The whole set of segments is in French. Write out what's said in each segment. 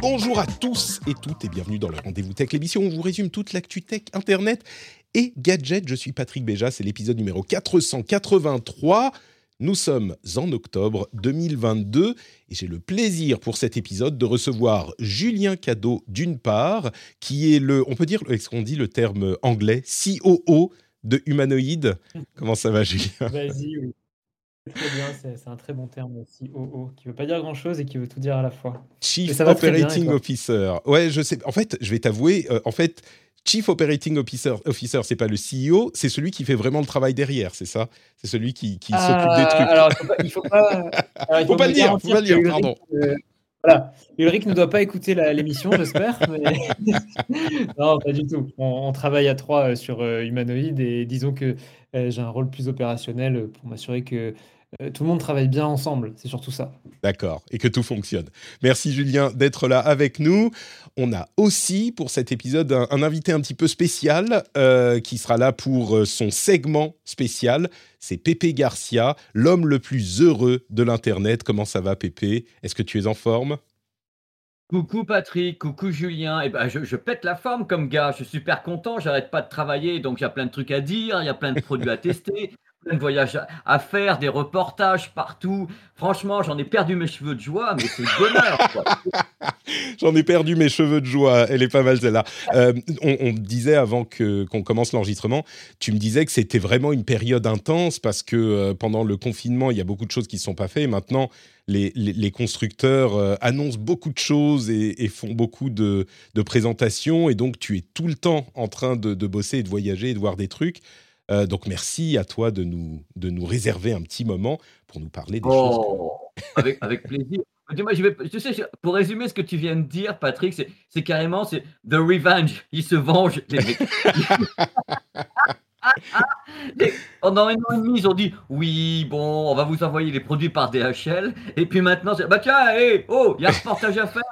Bonjour à tous et toutes et bienvenue dans le Rendez-vous Tech, l'émission où on vous résume toute l'actu tech, internet et gadgets. Je suis Patrick Béja, c'est l'épisode numéro 483. Nous sommes en octobre 2022 et j'ai le plaisir pour cet épisode de recevoir Julien Cadeau d'une part, qui est le, on peut dire, est-ce qu'on dit le terme anglais, COO de Humanoïde? Comment ça va Julien? Vas-y, oui. Très bien, c'est un très bon terme, COO, qui veut pas dire grand-chose et qui veut tout dire à la fois. Chief ça bien, Operating Officer. Ouais, je sais. En fait, je vais t'avouer, euh, en fait, Chief Operating Officer, officer c'est pas le CEO, c'est celui qui fait vraiment le travail derrière, c'est ça? C'est celui qui, qui s'occupe des trucs. alors, il faut pas, il faut pas, alors, il Faut pas me le dire, faut pas le dire, Ulrich, pardon. euh, voilà, Ulrich ne doit pas écouter l'émission, j'espère. mais- non, pas du tout. On, on travaille à trois euh, sur euh, Humanoid et disons que euh, j'ai un rôle plus opérationnel euh, pour m'assurer que euh, tout le monde travaille bien ensemble. C'est surtout ça. D'accord, et que tout fonctionne. Merci Julien d'être là avec nous. On a aussi pour cet épisode un, un invité un petit peu spécial euh, qui sera là pour euh, son segment spécial. C'est Pépé Garcia, l'homme le plus heureux de l'Internet. Comment ça va Pépé? Est-ce que tu es en forme? Coucou Patrick, coucou Julien. Et ben, je, je pète la forme comme gars. Je suis super content. J'arrête pas de travailler, donc il y a plein de trucs à dire, il y a plein de produits à tester, plein de voyages à, faire, des reportages partout. Franchement, j'en ai perdu mes cheveux de joie, mais c'est bonheur. J'en ai perdu mes cheveux de joie. Elle est pas mal celle-là. Euh, on, on disait avant que qu'on commence l'enregistrement, tu me disais que c'était vraiment une période intense parce que euh, pendant le confinement, il y a beaucoup de choses qui ne sont pas faites. Maintenant, les, constructeurs euh, annoncent beaucoup de choses et, font beaucoup de, de présentations. Et donc, tu es tout le temps en train de, de bosser et de voyager et de voir des trucs. Euh, donc, merci à toi de nous, de nous réserver un petit moment pour nous parler des choses. que- Oh, avec, avec plaisir. Dis-moi, je vais, tu sais, je- pour résumer ce que tu viens de dire, Patrick, c'est, carrément c'est The Revenge. Ils se vengent, les mecs. Et Pendant un an et demi, ils ont dit oui, bon, on va vous envoyer les produits par DHL. Et puis maintenant, c'est bah tiens, hé, oh, il y a un reportage à faire.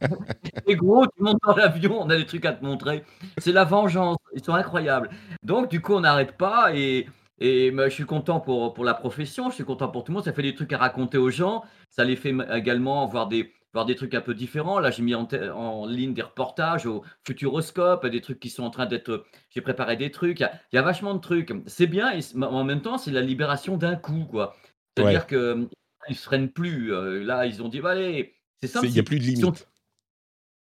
Et gros, tu montes dans l'avion, on a des trucs à te montrer. C'est la vengeance. Ils sont incroyables. Donc, du coup, on n'arrête pas. Et, et bah, je suis content pour, pour la profession, je suis content pour tout le monde. Ça fait des trucs à raconter aux gens. Ça les fait également voir des, voir des trucs un peu différents. Là, j'ai mis en, ligne des reportages au Futuroscope, des trucs qui sont en train d'être. J'ai préparé des trucs. Il y, a, il y a vachement de trucs. C'est bien, et en même temps, c'est la libération d'un coup, quoi. C'est-à-dire Ouais. que ils se freinent plus. Euh, là, ils ont dit, bah, allez, c'est simple. Il n'y a plus de limite.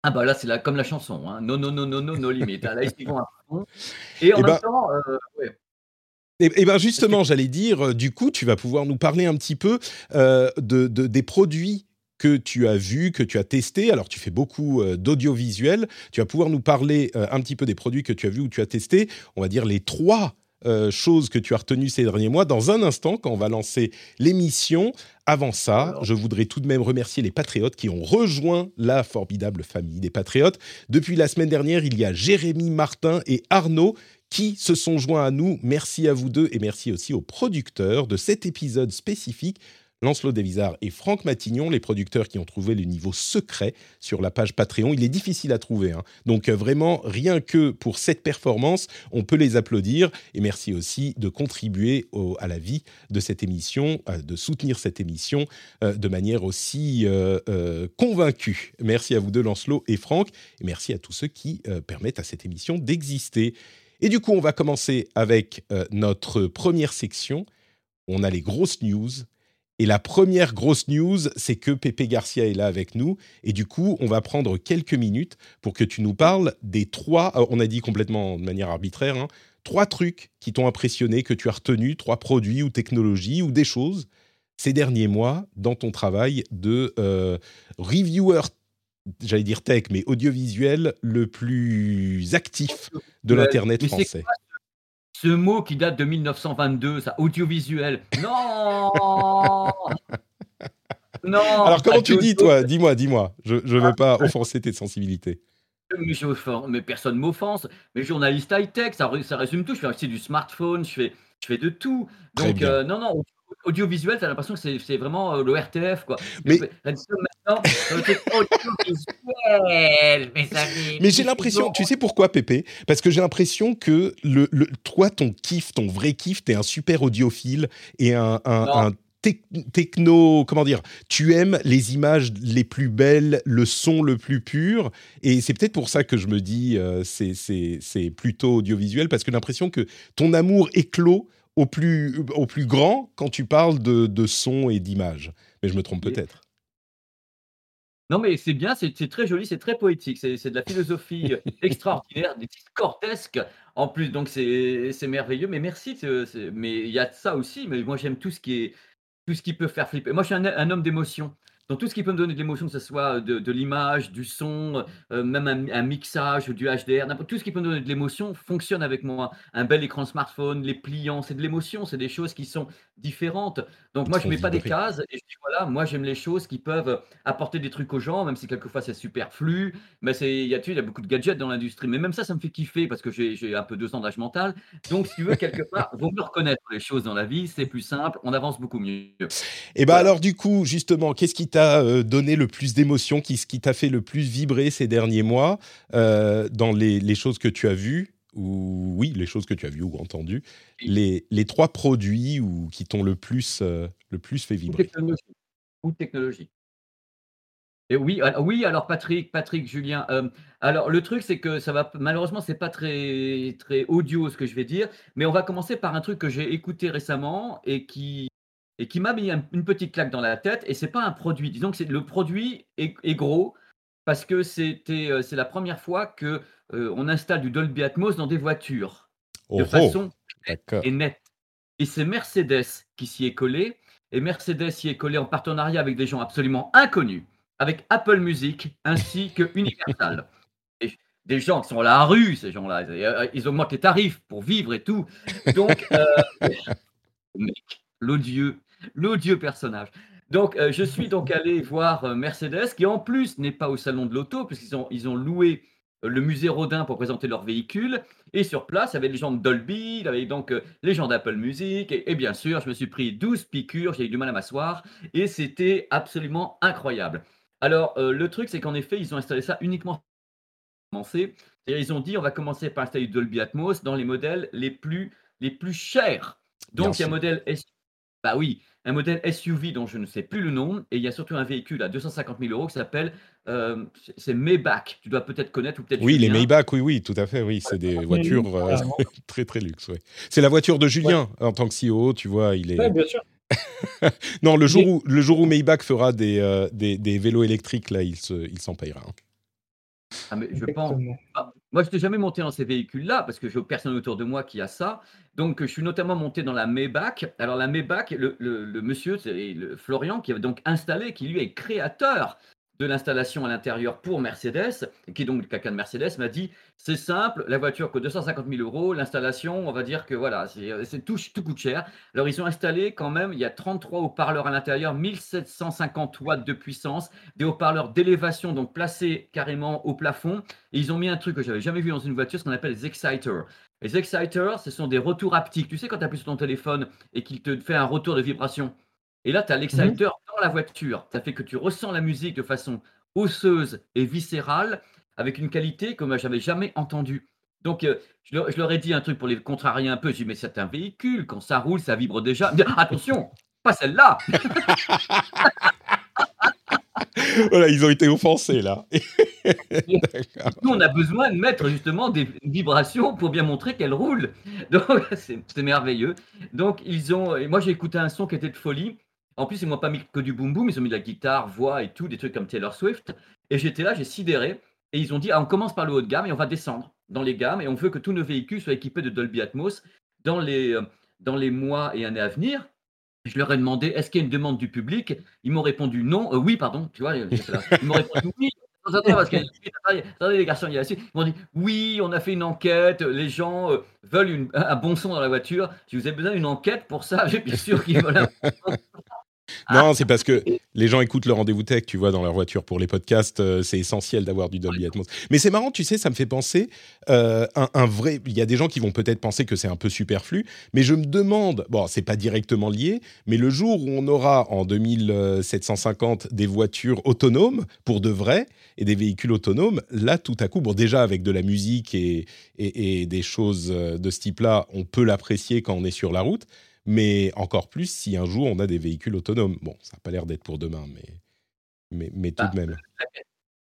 ah bah là, c'est la, comme la chanson, hein. non, non, non, non, non, no limit. Ah, Là, ils vont à fond. Et en Eh même ben, temps, euh, ouais. Et, et ben justement, j'allais dire, euh, du coup, tu vas pouvoir nous parler un petit peu euh, de, de- des produits que tu as vus, que tu as testés. Alors, tu fais beaucoup euh, d'audiovisuel. Tu vas pouvoir nous parler euh, un petit peu des produits que tu as vus ou tu as testés. On va dire les trois euh, choses que tu as retenues ces derniers mois dans un instant quand on va lancer l'émission. Avant ça, je voudrais tout de même remercier les patriotes qui ont rejoint la formidable famille des patriotes. Depuis la semaine dernière, il y a Jérémy Martin et Arnaud qui se sont joints à nous. Merci à vous deux et merci aussi aux producteurs de cet épisode spécifique. Lancelot Desvizard et Franck Matignon, les producteurs qui ont trouvé le niveau secret sur la page Patreon. Il est difficile à trouver. hein. Donc euh, vraiment, rien que pour cette performance, on peut les applaudir. Et merci aussi de contribuer à la vie de cette émission, euh, de soutenir cette émission euh, de manière aussi convaincue. Merci à vous deux, Lancelot et Franck. Et merci à tous ceux qui permettent à cette émission d'exister. Et du coup, on va commencer avec notre première section. On a les grosses news. Et la première grosse news, c'est que Pépé Garcia est là avec nous. Et du coup, on va prendre quelques minutes pour que tu nous parles des trois, euh, on a dit complètement de manière arbitraire, hein, trois trucs qui t'ont impressionné, que tu as retenu, trois produits ou technologies ou des choses ces derniers mois dans ton travail de euh, reviewer, j'allais dire tech, mais audiovisuel le plus actif de l'Internet français. Ce mot qui date de 1922, ça, audiovisuel. Non Non Alors, comment tu dis, toi? Dis-moi, dis-moi. Je ne veux pas offenser tes sensibilités. Mais, mais personne m'offense. Mais journaliste high-tech, ça, ça, résume tout. Je fais aussi du smartphone, je fais, je fais de tout. Donc, euh, non, non, audiovisuel, tu as l'impression que c'est vraiment euh, le RTF, quoi. Mais, mais j'ai l'impression, tu sais pourquoi, Pépé? Parce que j'ai l'impression que le, le, toi, ton kiff, ton vrai kiff, tu es un super audiophile et un, un, techno, comment dire, tu aimes les images les plus belles, le son le plus pur, et c'est peut-être pour ça que je me dis euh, c'est plutôt audiovisuel, parce que j'ai l'impression que ton amour éclot au plus, au plus grand quand tu parles de, de son et d'image. Mais je me trompe peut-être. Non, mais c'est bien, c'est très joli, c'est très poétique, c'est de la philosophie extraordinaire, discordesque en plus, donc c'est merveilleux. Mais merci, mais il y a ça aussi, mais moi j'aime tout ce qui est tout ce qui peut faire flipper. Moi je suis un homme d'émotion. Donc tout ce qui peut me donner de l'émotion, que ce soit de, l'image, du son, euh, même un, mixage, du HDR, tout ce qui peut me donner de l'émotion fonctionne avec moi. Un bel écran smartphone, les pliants, c'est de l'émotion, c'est des choses qui sont différentes. Donc moi je ne mets pas des cases et je dis voilà, moi j'aime les choses qui peuvent apporter des trucs aux gens, même si quelquefois c'est superflu. Mais il y a il y a beaucoup de gadgets dans l'industrie, mais même ça, ça me fait kiffer parce que j'ai un peu deux ans d'âge mental. Donc si tu veux quelque part, vaut mieux reconnaître les choses dans la vie, c'est plus simple, on avance beaucoup mieux. Et eh ben alors du coup justement, qu'est-ce qui t'a euh, donné le plus d'émotions, qui, qui t'a fait le plus vibrer ces derniers mois euh, dans les, choses que tu as vues ou oui, les choses que tu as vues ou entendues, les, les trois produits ou qui t'ont le plus euh, le plus fait vibrer? Ou technologie. Et oui, oui, alors Patrick, Patrick, Julien. alors le truc, c'est que ça va malheureusement, c'est pas très très audio ce que je vais dire, mais on va commencer par un truc que j'ai écouté récemment et qui et qui m'a mis une petite claque dans la tête. Et c'est pas un produit. Disons que le produit est, gros parce que c'était euh, c'est la première fois que euh, on installe du Dolby Atmos dans des voitures de façon et nette. Et c'est Mercedes qui s'y est collé. Et Mercedes s'y est collé en partenariat avec des gens absolument inconnus, avec Apple Music ainsi que Universal. Et des gens qui sont à la rue, ces gens-là. Euh, ils augmentent les tarifs pour vivre et tout. Donc, l'odieux l'odieux personnage. Donc, euh, je suis donc allé voir euh, Mercedes, qui en plus n'est pas au salon de l'auto, puisqu'ils ont, ils ont loué euh, le musée Rodin pour présenter leur véhicule. Et sur place, il y avait les gens de Dolby, il y avait donc les gens d'Apple Music. Et, bien sûr, je me suis pris 12 piqûres, j'ai eu du mal à m'asseoir. Et c'était absolument incroyable. Alors, le truc, c'est qu'en effet, ils ont installé ça uniquement commencer. Ils ont dit, on va commencer par installer Dolby Atmos dans les modèles les plus, les plus chers. Donc, il y a un modèle bah oui, un modèle SUV dont je ne sais plus le nom, et il y a surtout un véhicule à 250 000 euros qui s'appelle, euh, c'est Maybach. Tu dois peut-être connaître ou peut-être. Oui, les Maybach, oui, oui, tout à fait, oui, c'est des voitures euh, très très luxe. Ouais. C'est la voiture de Julien en tant que CEO, tu vois, il est. Oui, bien sûr. non, le jour, où, le jour où Maybach fera des, euh, des, des, vélos électriques, là, il s'en il payera. Hein. Ah, mais je pense. Moi, je n'étais jamais monté dans ces véhicules-là parce que je n'ai personne autour de moi qui a ça. Donc, je suis notamment monté dans la Maybach. Alors, la Maybach, le, le monsieur, c'est Florian, qui avait donc installé, qui lui est créateur de l'installation à l'intérieur pour Mercedes, qui est donc quelqu'un de Mercedes, m'a dit c'est simple, la voiture coûte 250 000 euros, l'installation, on va dire que voilà, c'est tout, tout coûte cher. Alors ils ont installé quand même, il y a 33 haut-parleurs à l'intérieur, 1750 watts de puissance, des haut-parleurs d'élévation, donc placés carrément au plafond. Et ils ont mis un truc que j'avais jamais vu dans une voiture, ce qu'on appelle les exciters. Les exciters, ce sont des retours haptiques. Tu sais, quand tu appuies sur ton téléphone et qu'il te fait un retour de vibration, et là, tu as mmh l'exciter dans la voiture. Ça fait que tu ressens la musique de façon osseuse et viscérale, avec une qualité comme j'avais jamais entendue. Donc, euh, je, leur, ai dit un truc pour les contrarier un peu. J'ai dit, mais c'est un véhicule, quand ça roule, ça vibre déjà. Attention, pas celle-là Voilà, ils ont été offensés là. Nous, on a besoin de mettre justement des vibrations pour bien montrer qu'elle roule. Donc, c'est merveilleux. Donc, ils ont. Et moi, j'ai écouté un son qui était de folie. En plus, ils m'ont pas mis que du boom boom, ils ont mis de la guitare, voix et tout, des trucs comme Taylor Swift. Et j'étais là, j'ai sidéré. Et ils ont dit, ah, on commence par le haut de gamme et on va descendre dans les gammes. Et on veut que tous nos véhicules soient équipés de Dolby Atmos dans les, euh, dans les mois et années à venir. Je leur ai demandé, est-ce qu'il y a une demande du public? Ils m'ont répondu non. Euh, oui, pardon, tu vois. Ils m'ont répondu oui. attendez, les garçons, il y a Ils m'ont dit oui, on a fait une enquête, les gens euh, veulent un bon son dans la voiture. Si vous avez besoin d'une enquête pour ça, j'ai bien sûr qu'ils veulent. Non, c'est parce que les gens écoutent le rendez-vous tech, tu vois, dans leur voiture pour les podcasts. Euh, c'est essentiel d'avoir du Dolby Atmos. Mais c'est marrant, tu sais, ça me fait penser euh, un, vrai. Il y a des gens qui vont peut-être penser que c'est un peu superflu, mais je me demande. Bon, c'est pas directement lié, mais le jour où on aura en 2750 des voitures autonomes pour de vrai et des véhicules autonomes, là, tout à coup, bon, déjà avec de la musique et, et des choses euh, de ce type-là, on peut l'apprécier quand on est sur la route mais encore plus si un jour on a des véhicules autonomes. Bon, ça n'a pas l'air d'être pour demain, mais, mais, mais tout bah, de même.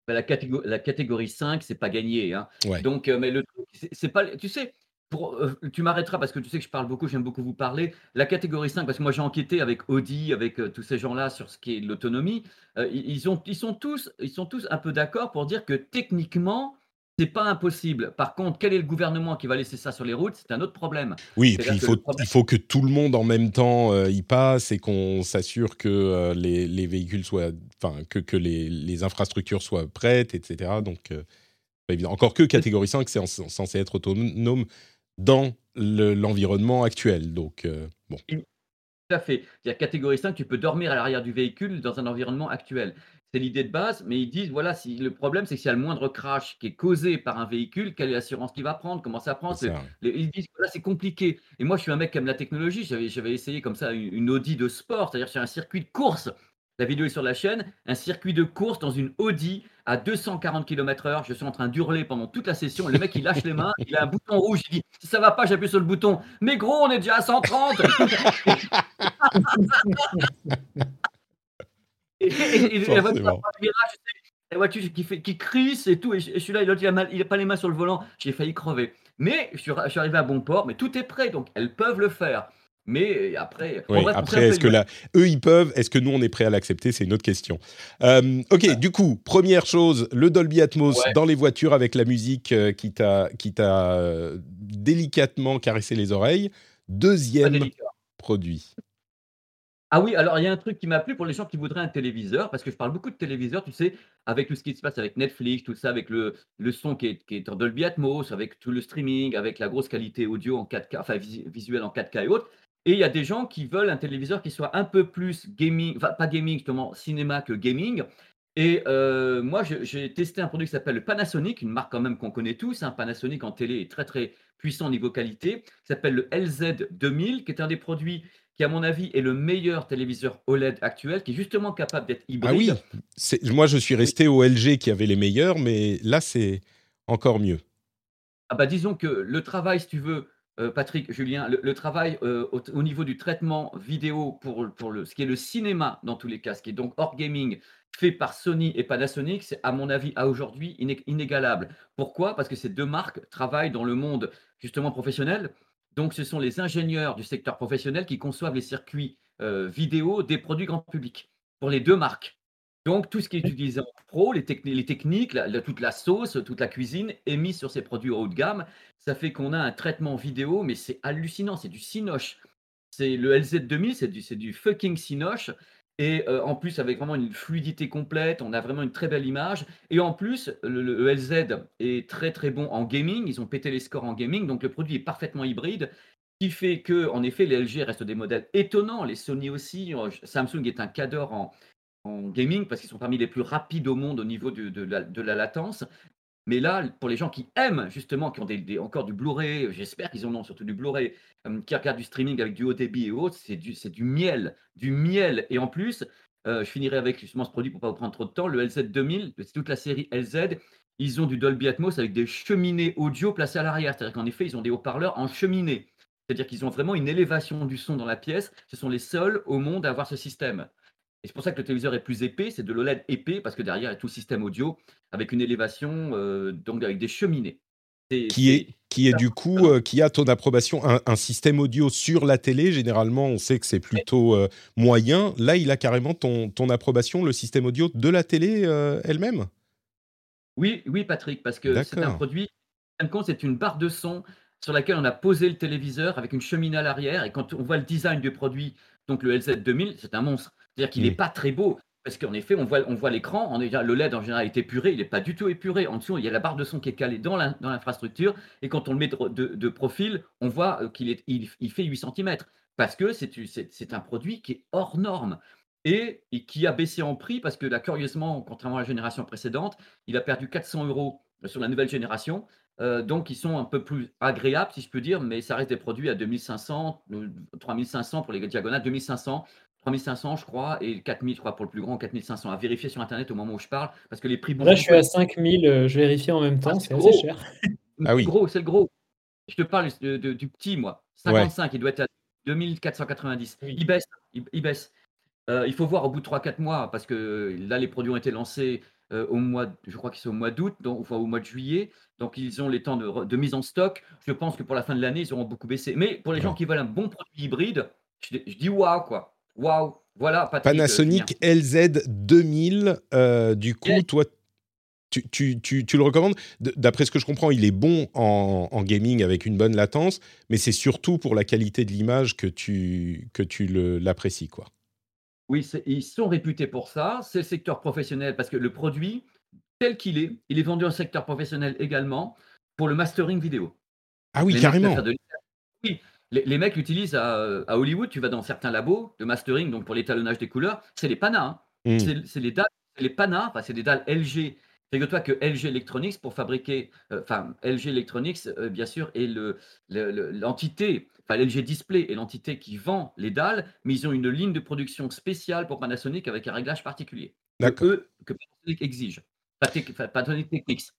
La, catégorie, la catégorie 5, c'est pas gagné. Hein. Donc, euh, mais le c'est pas. Tu sais, pour, euh, tu m'arrêteras parce que tu sais que je parle beaucoup, j'aime beaucoup vous parler. La catégorie 5, parce que moi j'ai enquêté avec Audi, avec euh, tous ces gens-là sur ce qui est l'autonomie, ils, ont, ils, sont tous, ils sont tous un peu d'accord pour dire que techniquement, c'est pas impossible. Par contre, quel est le gouvernement qui va laisser ça sur les routes? C'est un autre problème. Oui, puis il faut, il faut que tout le monde en même temps euh, y passe et qu'on s'assure que euh, les, les, véhicules soient, enfin, que, que les, les, infrastructures soient prêtes, etc. Donc, euh, pas évident. Encore que catégorie 5, c'est censé être autonome dans l'environnement actuel. Donc, bon. Tout à fait. Il y a catégorie 5, tu peux dormir à l'arrière du véhicule dans un environnement actuel. C'est l'idée de base, mais ils disent voilà, si le problème, c'est que s'il y a le moindre crash qui est causé par un véhicule, quelle est l'assurance qu'il va prendre, comment ça prend Ils disent voilà, c'est compliqué. Et moi, je suis un mec qui aime la technologie. J'avais essayé comme ça une, Audi de sport, c'est-à-dire sur un circuit de course. La vidéo est sur la chaîne. Un circuit de course dans une Audi à 240 km/h. Je suis en train d'hurler pendant toute la session. Le mec, il lâche les mains. Il a un bouton rouge. Il dit Si ça va pas, j'appuie sur le bouton. Mais gros, on est déjà à 130. Et, la voiture, qui, fait, qui crisse et tout. Et je, suis là, l'autre, il n'a il a pas les mains sur le volant. J'ai failli crever. Mais je suis, arrivé à bon port. Mais tout est prêt. Donc, elles peuvent le faire. Mais après, après, est-ce que là, eux ils peuvent, est-ce que nous on est prêt à l'accepter? C'est une autre question. Euh, ok, du coup, première chose, le Dolby Atmos dans les voitures avec la musique euh, qui t'a qui t'a euh, délicatement caressé les oreilles. Deuxième produit. Ah oui, alors il y a un truc qui m'a plu pour les gens qui voudraient un téléviseur, parce que je parle beaucoup de téléviseurs, tu sais, avec tout ce qui se passe avec Netflix, tout ça, avec le, le son qui est, qui est en Dolby Atmos, avec tout le streaming, avec la grosse qualité audio en 4K, enfin visuel en 4K et autres. Et il y a des gens qui veulent un téléviseur qui soit un peu plus gaming, enfin pas gaming justement, cinéma que gaming. Et euh, moi, j'ai testé un produit qui s'appelle le Panasonic, une marque quand même qu'on connaît tous. Un Panasonic en télé est très très puissant au niveau qualité. qui s'appelle le LZ2000, qui est un des produits qui, à mon avis, est le meilleur téléviseur OLED actuel, qui est justement capable d'être hybride. Ah oui, moi je suis resté au LG qui avait les meilleurs, mais là c'est encore mieux. Ah bah disons que le travail, si tu veux, euh, Patrick, Julien, le, travail euh, au, niveau du traitement vidéo pour, pour le, ce qui est le cinéma dans tous les cas, ce qui est donc hors gaming, fait par Sony et Panasonic, c'est à mon avis à aujourd'hui inégalable. Pourquoi? Parce que ces deux marques travaillent dans le monde justement professionnel, donc, ce sont les ingénieurs du secteur professionnel qui conçoivent les circuits euh, vidéo des produits grand public pour les deux marques. Donc, tout ce qui est utilisé en pro, les, techniques, toute la sauce, toute la cuisine est mise sur ces produits haut de gamme. Ça fait qu'on a un traitement vidéo, mais c'est hallucinant, c'est du Cinoche. C'est le LZ2000, c'est du, du fucking Cinoche. Et en plus, avec vraiment une fluidité complète, on a vraiment une très belle image. Et en plus, le, LZ est très très bon en gaming. Ils ont pété les scores en gaming, donc le produit est parfaitement hybride. Qui fait que, en effet, les LG restent des modèles étonnants, les Sony aussi. Samsung est un cadre en, gaming parce qu'ils sont parmi les plus rapides au monde au niveau de la latence. Mais là, pour les gens qui aiment justement, qui ont encore du Blu-ray, j'espère qu'ils en ont surtout du Blu-ray, euh, qui regardent du streaming avec du haut débit et autres, c'est du, c'est du miel, du miel. Et en plus, euh, je finirai avec justement ce produit pour pas vous prendre trop de temps, le LZ2000, c'est toute la série LZ. Ils ont du Dolby Atmos avec des cheminées audio placées à l'arrière. C'est-à-dire qu'en effet, ils ont des haut-parleurs en cheminée. C'est-à-dire qu'ils ont vraiment une élévation du son dans la pièce. Ce sont les seuls au monde à avoir ce système. Et c'est pour ça que le téléviseur est plus épais, c'est de l'OLED épais, parce que derrière, il y a tout le système audio avec une élévation, euh, donc avec des cheminées. qui est, qui est du coup, euh, qui a ton approbation, un, système audio sur la télé, généralement on sait que c'est plutôt euh, moyen. Là, il a carrément ton, ton approbation, le système audio de la télé elle-même Oui, oui, Patrick, parce que c'est un produit, en compte, c'est une barre de son sur laquelle on a posé le téléviseur avec une cheminée à l'arrière. Et quand on voit le design du produit, donc le LZ2000, c'est un monstre. C'est-à-dire qu'il n'est pas très beau. parce qu'en effet, on voit, on voit l'écran, on est déjà- le LED en général est épuré, il n'est pas du tout épuré. En dessous, il y a la barre de son qui est calée dans l'in- dans l'infrastructure, et quand on le met de, de- de profil, on voit euh, qu'il est, il, il fait 8 cm, parce que c'est c'est- c'est un produit qui est hors norme, et, et qui a baissé en prix, parce que là, curieusement, contrairement à la génération précédente, il a perdu 400 euros sur la nouvelle génération, euh, donc ils sont un peu plus agréables, si je peux dire, mais ça reste des produits à 2500, euh, 3500 pour les diagonales, 2500 3500, je crois, et 4000, je crois, pour le plus grand, 4500. À vérifier sur Internet au moment où je parle, parce que les prix bougent. Là, je suis à 5000, euh, je vérifie en même Ah, temps, c'est c'est assez cher. Ah oui. gros, c'est le gros. Je te parle de- de- du petit, moi. 55, il doit être à 2490. Oui. Il baisse, il, il baisse. Euh, il faut voir au bout de 3-4 mois, parce que là, les produits ont été lancés euh, au mois, de- je crois qu'ils sont au mois d'août, donc enfin, au mois de juillet. Donc, ils ont les temps de, de mise en stock. Je pense que pour la fin de l'année, ils auront beaucoup baissé. Mais pour les gens qui veulent un bon produit hybride, je, je dis waouh, quoi. Waouh. Voilà, Patrick, euh, Panasonic Julien. LZ 2000. euh, du coup, Yes. toi, tu, tu- tu- tu le recommandes? D'après ce que je comprends, il est bon en, en gaming avec une bonne latence, mais c'est surtout pour la qualité de l'image que tu, que tu l'apprécies, quoi. Oui, ils sont réputés pour ça. C'est le secteur professionnel parce que le produit, tel qu'il est, il est vendu en secteur professionnel également pour le mastering vidéo. Ah oui, Les carrément. de- Oui, les, les mecs l'utilisent à, à Hollywood. Tu vas dans certains labos de mastering, donc pour l'étalonnage des couleurs, c'est les panas. hein. Mm. C'est les dalles, c'est les panas, enfin, c'est des dalles LG. Figure-toi que LG Electronics, pour fabriquer, euh, enfin, LG Electronics, euh, bien sûr, est le- le- le- l'entité, enfin, LG Display est l'entité qui vend les dalles, mais ils ont une ligne de production spéciale pour Panasonic avec un réglage particulier. Que eux, que Panasonic exige. Panasonic Technics.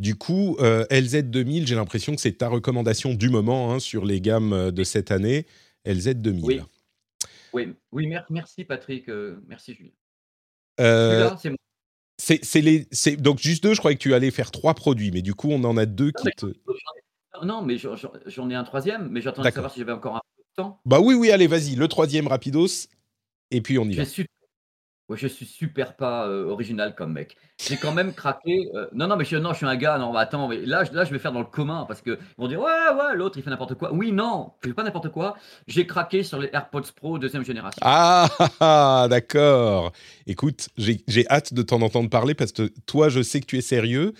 Du coup, euh, LZ 2000, j'ai l'impression que c'est ta recommandation du moment hein, sur les gammes euh, de cette année. LZ 2000. Oui. Oui, oui mer- merci Patrick, euh, merci Julien. Euh, c'est les, donc juste deux, je croyais que tu allais faire trois produits, mais du coup, on en a deux qui te. Non, mais j'en- ai un troisième, mais j'attendais de savoir si j'avais encore un peu de temps. Bah oui, oui, allez, vas-y, le troisième rapidos, et puis on y va. suis, ouais, je suis super pas euh, original comme mec. J'ai quand même craqué. euh, non, non, mais je, non, je suis un gars. Non, mais attends, mais là, je- là, je vais faire dans le commun parce que ils vont dire ouais, ouais, l'autre il fait n'importe quoi. Oui, non, je fais pas n'importe quoi. J'ai craqué sur les AirPods Pro deuxième génération. Ah, ah, ah, d'accord. Écoute, j'ai hâte de t'en entendre parler parce que toi, je sais que tu es sérieux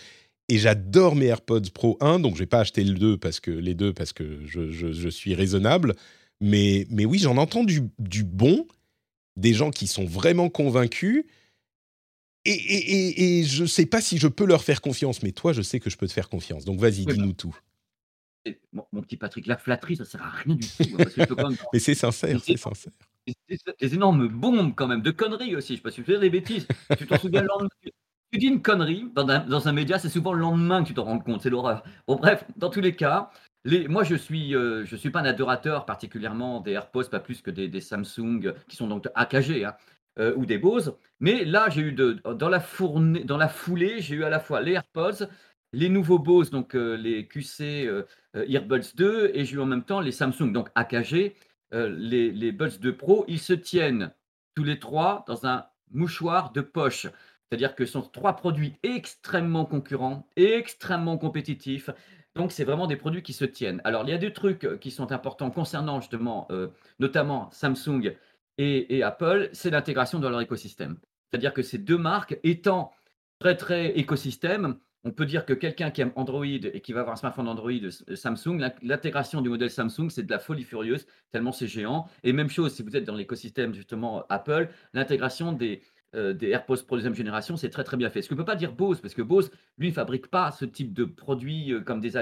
et j'adore mes AirPods Pro 1, donc je vais pas acheter le 2 parce que les deux parce que je, je- je suis raisonnable. Mais, mais oui, j'en entends du, du bon, des gens qui sont vraiment convaincus. Et, et, et, et je sais pas si je peux leur faire confiance, mais toi, je sais que je peux te faire confiance. Donc vas-y, Oui, dis-nous tout. Et mon, mon petit Patrick, la flatterie, ça sert à rien du tout. parce que je peux quand même- Mais c'est sincère, c'est sincère. des, énormes bombes quand même, de conneries aussi. Je sais pas si tu fais des bêtises. Tu t'en souviens le lendemain. Tu, tu dis une connerie dans un, dans un média, c'est souvent le lendemain que tu t'en rends compte. C'est l'horreur. Bon, bref, dans tous les cas, moi je suis, euh, suis pas un adorateur particulièrement des AirPods, pas plus que des, Samsung qui sont donc AKG hein, euh, ou des Bose. Mais là, j'ai eu dans la foulée, j'ai eu à la fois les AirPods, les nouveaux Bose, donc euh, les QC Earbuds 2, et j'ai eu en même temps les Samsung, donc AKG, les, les Buds 2 Pro, ils se tiennent tous les trois dans un mouchoir de poche. C'est-à-dire que ce sont trois produits extrêmement concurrents, extrêmement compétitifs. Donc, c'est vraiment des produits qui se tiennent. Alors, il y a des trucs euh, qui sont importants concernant justement, euh, notamment Samsung et, Apple, c'est l'intégration dans leur écosystème. C'est-à-dire que ces deux marques étant très, très écosystème, on peut dire que quelqu'un qui aime Android et qui va avoir un smartphone Android euh, Samsung, l'in- l'intégration du modèle Samsung, c'est de la folie furieuse, tellement c'est géant. Et même chose, si vous êtes dans l'écosystème justement Apple, l'intégration des, euh, des AirPods Pro deuxième génération, c'est très très bien fait. Ce que ne peut pas dire Bose, parce que Bose, lui, ne fabrique pas ce type de produits euh, comme, des,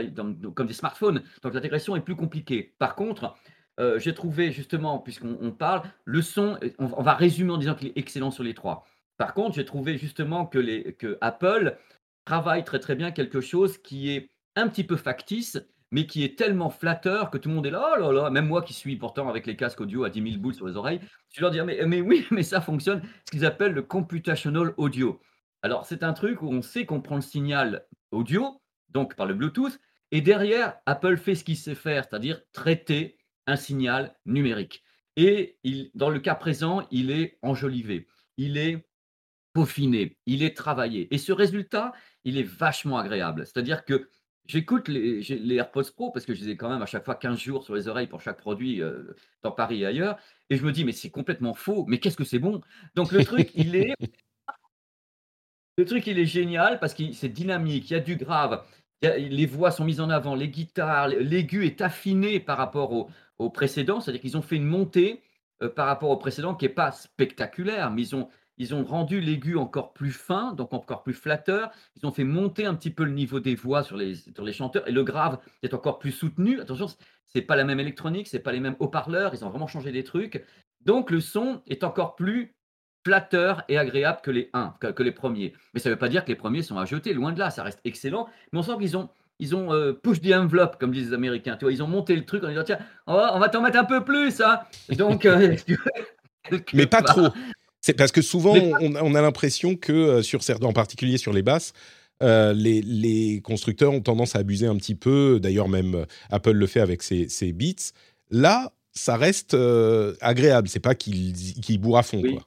comme des smartphones. Donc l'intégration est plus compliquée. Par contre, euh, j'ai trouvé justement, puisqu'on on parle, le son, on, on va résumer en disant qu'il est excellent sur les trois. Par contre, j'ai trouvé justement que, les, que Apple travaille très très bien quelque chose qui est un petit peu factice, mais qui est tellement flatteur que tout le monde est là, oh là là, même moi qui suis pourtant avec les casques audio à 10 000 boules sur les oreilles, je leur dis, mais, oui, mais ça fonctionne, ce qu'ils appellent le computational audio. Alors, c'est un truc où on sait qu'on prend le signal audio, donc par le Bluetooth, et derrière, Apple fait ce qu'il sait faire, c'est-à-dire traiter un signal numérique. Et dans le cas présent, il est enjolivé, il est peaufiné, il est travaillé. Et ce résultat, il est vachement agréable. C'est-à-dire que j'écoute les, les, AirPods Pro parce que je les ai quand même à chaque fois 15 jours sur les oreilles pour chaque produit euh, dans Paris et ailleurs. Et je me dis, mais c'est complètement faux, mais qu'est-ce que c'est bon? Donc le truc, il est. Le truc, il est génial parce que c'est dynamique, il y a du grave, les voix sont mises en avant, les guitares, l'aigu est affiné par rapport au, au précédent, c'est-à-dire qu'ils ont fait une montée euh, par rapport au précédent qui n'est pas spectaculaire, mais ils ont, ils ont rendu l'aigu encore plus fin, donc encore plus flatteur. Ils ont fait monter un petit peu le niveau des voix sur les, sur les chanteurs et le grave est encore plus soutenu. Attention, c'est pas la même électronique, c'est pas les mêmes haut-parleurs, ils ont vraiment changé des trucs. Donc le son est encore plus flatteur et agréable que les 1, que, les premiers. Mais ça ne veut pas dire que les premiers sont à jeter, loin de là, ça reste excellent. Mais on sent qu'ils ont, ils ont euh, push the envelope, comme disent les Américains. Tu vois, ils ont monté le truc en disant tiens, on va, t'en mettre un peu plus. Hein. Donc, euh, mais pas trop. C'est parce que souvent, on, a l'impression que, euh, sur en particulier sur les basses, euh, les, constructeurs ont tendance à abuser un petit peu. D'ailleurs, même euh, Apple le fait avec ses, beats. Là, ça reste agréable. C'est pas qu'il qu bourre à fond. Oui. Quoi.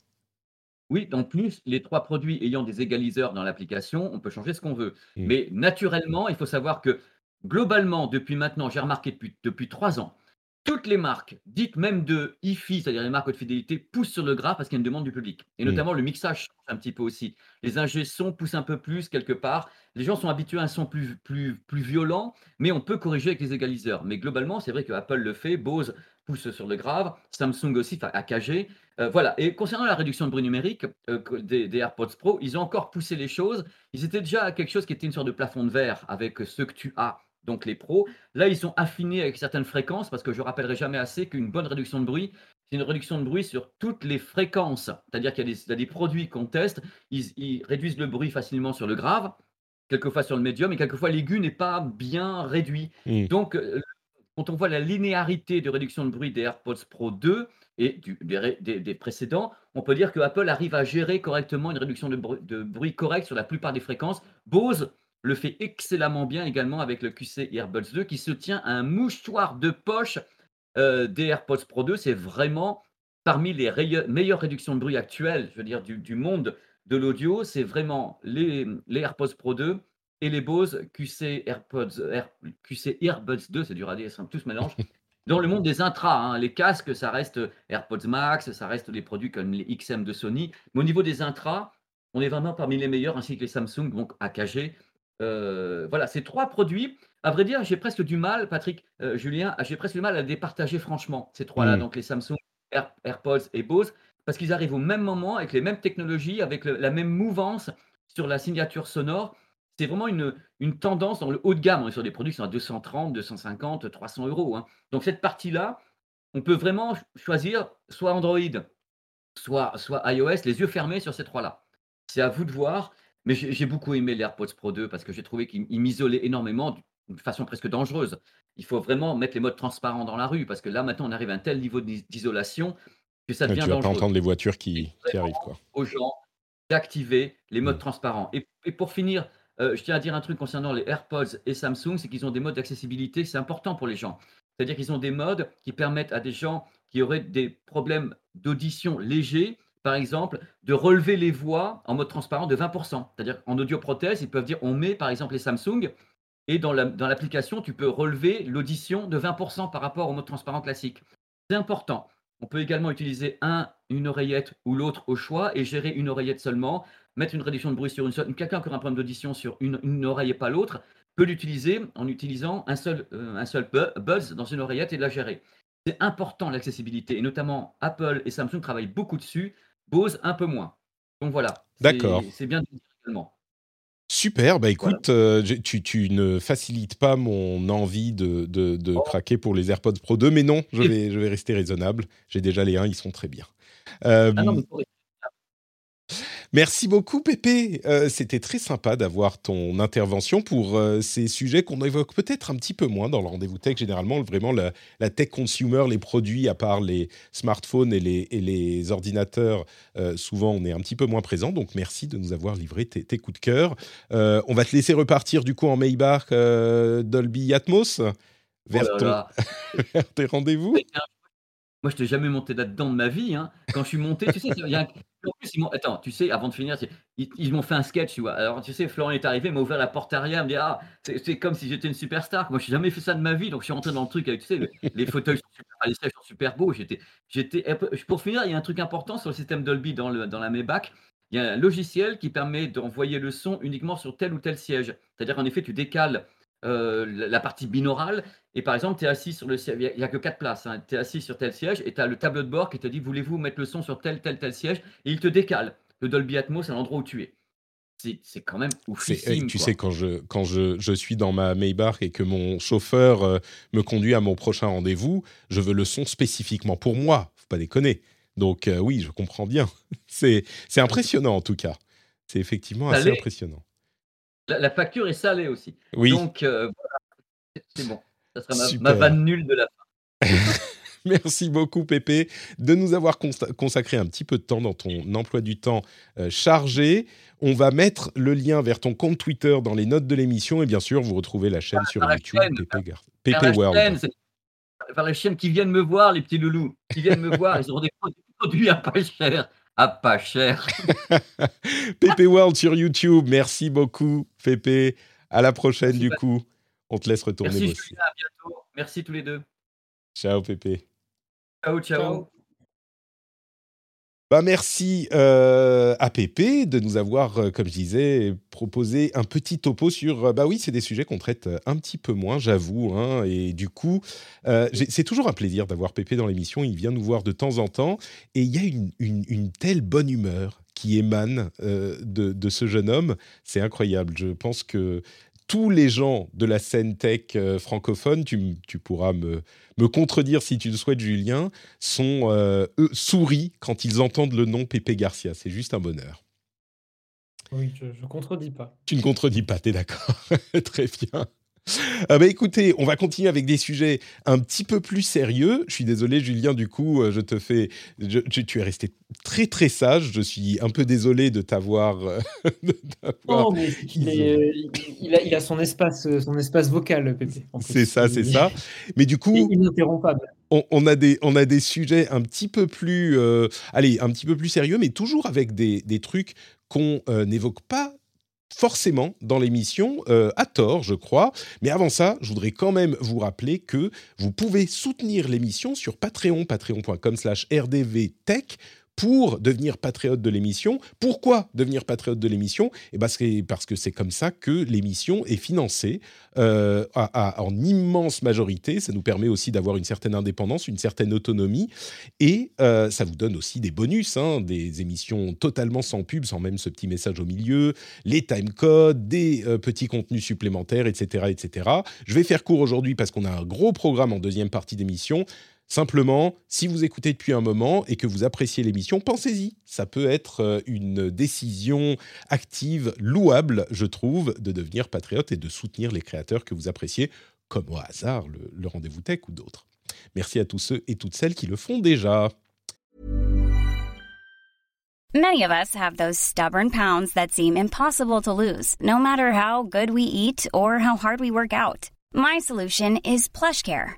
Oui, en plus, les trois produits ayant des égaliseurs dans l'application, on peut changer ce qu'on veut. Mmh. Mais naturellement, il faut savoir que globalement, depuis maintenant, j'ai remarqué depuis, depuis trois ans, toutes les marques, dites même de IFI, c'est-à-dire les marques de fidélité, poussent sur le gras parce qu'il y a une demande du public. Et mmh. notamment le mixage change un petit peu aussi. Les ingé sons poussent un peu plus quelque part. Les gens sont habitués à un son plus, plus, plus violent, mais on peut corriger avec les égaliseurs. Mais globalement, c'est vrai que Apple le fait, Bose pousse sur le grave, Samsung aussi, enfin AKG. Euh, voilà. Et concernant la réduction de bruit numérique euh, des, des, AirPods Pro, ils ont encore poussé les choses. Ils étaient déjà à quelque chose qui était une sorte de plafond de verre avec ceux que tu as donc les pros. Là, ils sont affinés avec certaines fréquences parce que je rappellerai jamais assez qu'une bonne réduction de bruit, c'est une réduction de bruit sur toutes les fréquences. C'est-à-dire qu'il y, a des produits qu'on teste, ils, réduisent le bruit facilement sur le grave, quelquefois sur le médium, et quelquefois l'aigu n'est pas bien réduit. Mmh. Donc, euh, quand on voit la linéarité de réduction de bruit des AirPods Pro 2 et des, précédents, on peut dire que Apple arrive à gérer correctement une réduction de, de bruit correcte sur la plupart des fréquences. Bose le fait excellemment bien également avec le QC Earbuds 2 qui se tient à un mouchoir de poche euh, des AirPods Pro 2. C'est vraiment parmi les meilleures réductions de bruit actuelles, je veux dire, du, monde de l'audio. C'est vraiment les, AirPods Pro 2 et les Bose QC AirPods, QC Earbuds 2, c'est du à tout se mélange. Dans le monde des intras, hein, les casques, ça reste AirPods Max, ça reste des produits comme les XM de Sony. Mais au niveau des intras, on est vraiment parmi les meilleurs, ainsi que les Samsung, donc AKG. Euh, voilà, ces trois produits. À vrai dire, j'ai presque du mal, Patrick, euh, Julien, j'ai presque du mal à les départager franchement, ces trois-là, mmh. donc les Samsung, AirPods et Bose, parce qu'ils arrivent au même moment, avec les mêmes technologies, avec la même mouvance sur la signature sonore. C'est vraiment une, une tendance dans le haut de gamme. On est sur des produits qui sont à 230, 250, 300 euros. Hein. Donc cette partie-là, on peut vraiment choisir soit Android, soit, soit iOS, les yeux fermés sur ces trois-là. C'est à vous de voir. Mais j'ai beaucoup aimé l'AirPods Pro 2 parce que j'ai trouvé qu'il m'isolait énormément d'une façon presque dangereuse. Il faut vraiment mettre les modes transparents dans la rue parce que là, maintenant, on arrive à un tel niveau d'isolation que ça devient tu dangereux. Tu vas pas entendre les voitures qui, qui arrivent. Quoi. Aux gens d'activer les modes mmh. transparents. Et, pour finir, euh, je tiens à dire un truc concernant les AirPods et Samsung, c'est qu'ils ont des modes d'accessibilité, c'est important pour les gens. C'est-à-dire qu'ils ont des modes qui permettent à des gens qui auraient des problèmes d'audition légers par exemple, de relever les voix en mode transparent de 20%. C'est-à-dire qu'en audioprothèse, ils peuvent dire on met par exemple les Samsung et dans l'application, tu peux relever l'audition de 20% par rapport au mode transparent classique. C'est important. On peut également utiliser un, une oreillette ou l'autre au choix et gérer une oreillette seulement, mettre une réduction de bruit sur une seule. Quelqu'un qui aura un problème d'audition sur une, oreille et pas l'autre peut l'utiliser en utilisant un seul, euh, un seul buzz dans une oreillette et la gérer. C'est important l'accessibilité et notamment Apple et Samsung travaillent beaucoup dessus Bose un peu moins. Donc voilà. D'accord. C'est bien également. Super, bah écoute, euh, tu, ne facilites pas mon envie de, de, oh. craquer pour les AirPods Pro 2, mais non, je vais, je vais rester raisonnable. J'ai déjà les 1, ils sont très bien. Euh, ah non, Merci beaucoup, Pépé. Euh, c'était très sympa d'avoir ton intervention pour euh, ces sujets qu'on évoque peut-être un petit peu moins dans le rendez-vous tech. Généralement, vraiment, la, tech consumer, les produits, à part les smartphones et les, et les ordinateurs, euh, souvent, on est un petit peu moins présent. Donc, merci de nous avoir livré tes, coups de cœur. on va te laisser repartir, du coup, en Maybach Dolby Atmos vers, oh vers tes rendez-vous. Moi, je t'ai jamais monté là-dedans de ma vie. Hein. Quand je suis monté, tu sais, il y en tu sais, avant de finir, ils, m'ont fait un sketch. Alors, tu sais, Florent est arrivé, m'a ouvert la porte arrière, me dit Ah, c'est comme si j'étais une superstar. Moi, je n'ai jamais fait ça de ma vie, donc je suis rentré dans le truc avec, tu sais, les fauteuils sont super, beaux. J'étais, j'étais... Pour finir, il y a un truc important sur le système Dolby dans, la Maybach. Il y a un logiciel qui permet d'envoyer le son uniquement sur tel ou tel siège. C'est-à-dire qu'en effet, tu décales euh, la partie binaurale. Et par exemple, tu es assis sur le siège, il n'y a, que quatre places, hein. tu es assis sur tel siège et tu as le tableau de bord qui te dit voulez-vous mettre le son sur tel, tel, tel siège? Et il te décale. Le Dolby Atmos, c'est l'endroit où tu es. C'est quand même oufissime. Tu sais, quand, je, quand je, je, suis dans ma Maybach et que mon chauffeur euh, me conduit à mon prochain rendez-vous, je veux le son spécifiquement pour moi. Faut pas déconner. Donc euh, oui, je comprends bien. C'est impressionnant en tout cas. C'est effectivement assez impressionnant. La, facture est salée aussi. Oui. Donc, euh, c'est bon. Ça sera ma, vanne nulle de la fin. Merci beaucoup, Pépé, de nous avoir consacré un petit peu de temps dans ton emploi du temps euh, chargé. On va mettre le lien vers ton compte Twitter dans les notes de l'émission et bien sûr, vous retrouvez la chaîne sur YouTube, Pépé, Pépé World. Par les chaînes qui viennent me voir, les petits loulous, qui viennent me voir, ils auront des produits à pas cher à pas cher. Pépé World sur YouTube, merci beaucoup, Pépé. À la prochaine, du coup. On te laisse retourner. Merci, à bientôt. Merci tous les deux. Ciao, Pépé. ciao. ciao. Bah merci euh, à Pépé de nous avoir, euh, comme je disais, proposé un petit topo sur. Euh, bah oui, c'est des sujets qu'on traite un petit peu moins, j'avoue. Hein, et du coup, c'est toujours un plaisir d'avoir Pépé dans l'émission. Il vient nous voir de temps en temps. Et il y a une, une, telle bonne humeur qui émane de, de, ce jeune homme. C'est incroyable. Je pense que tous les gens de la scène tech euh, francophone, tu, pourras me, me, contredire si tu le souhaites, Julien, sont euh, eux, souris quand ils entendent le nom Pépé Garcia. C'est juste un bonheur. Oui, je ne contredis pas. Tu ne contredis pas, tu es d'accord. Très bien. Ah bah écoutez, on va continuer avec des sujets un petit peu plus sérieux. Je suis désolé, Julien, du coup, euh, je te fais. tu es resté très très sage. Je suis un peu désolé de t'avoir. Euh, oh, mais il, a, son espace, son espace vocal, Pépé. C'est ça, c'est ça. Mais du coup. Ininterrompable. On, a des, on a des sujets un petit peu plus, euh, allez, un petit peu plus sérieux, mais toujours avec des, des trucs qu'on n'évoque pas forcément dans l'émission, euh, à tort, je crois. Mais avant ça, je voudrais quand même vous rappeler que vous pouvez soutenir l'émission sur Patreon, patreon.com slash rdvtech pour devenir patriote de l'émission. Pourquoi devenir patriote de l'émission? Eh ben, parce que c'est comme ça que l'émission est financée euh, en immense majorité. Ça nous permet aussi d'avoir une certaine indépendance, une certaine autonomie, et euh, ça vous donne aussi des bonus, hein, des émissions totalement sans pub, sans même ce petit message au milieu, les time codes, des euh, petits contenus supplémentaires, etc., etc. Je vais faire court aujourd'hui parce qu'on a un gros programme en deuxième partie d'émission. Simplement, si vous écoutez depuis un moment et que vous appréciez l'émission, pensez-y. Ça peut être euh, une décision active, louable, je trouve, de devenir patriote et de soutenir les créateurs que vous appréciez, comme au hasard le, rendez-vous tech ou d'autres. Merci à tous ceux et toutes celles qui le font déjà. Many of us have those stubborn pounds that seem impossible to lose, no matter how good we eat or how hard we work out. My solution is PlushCare.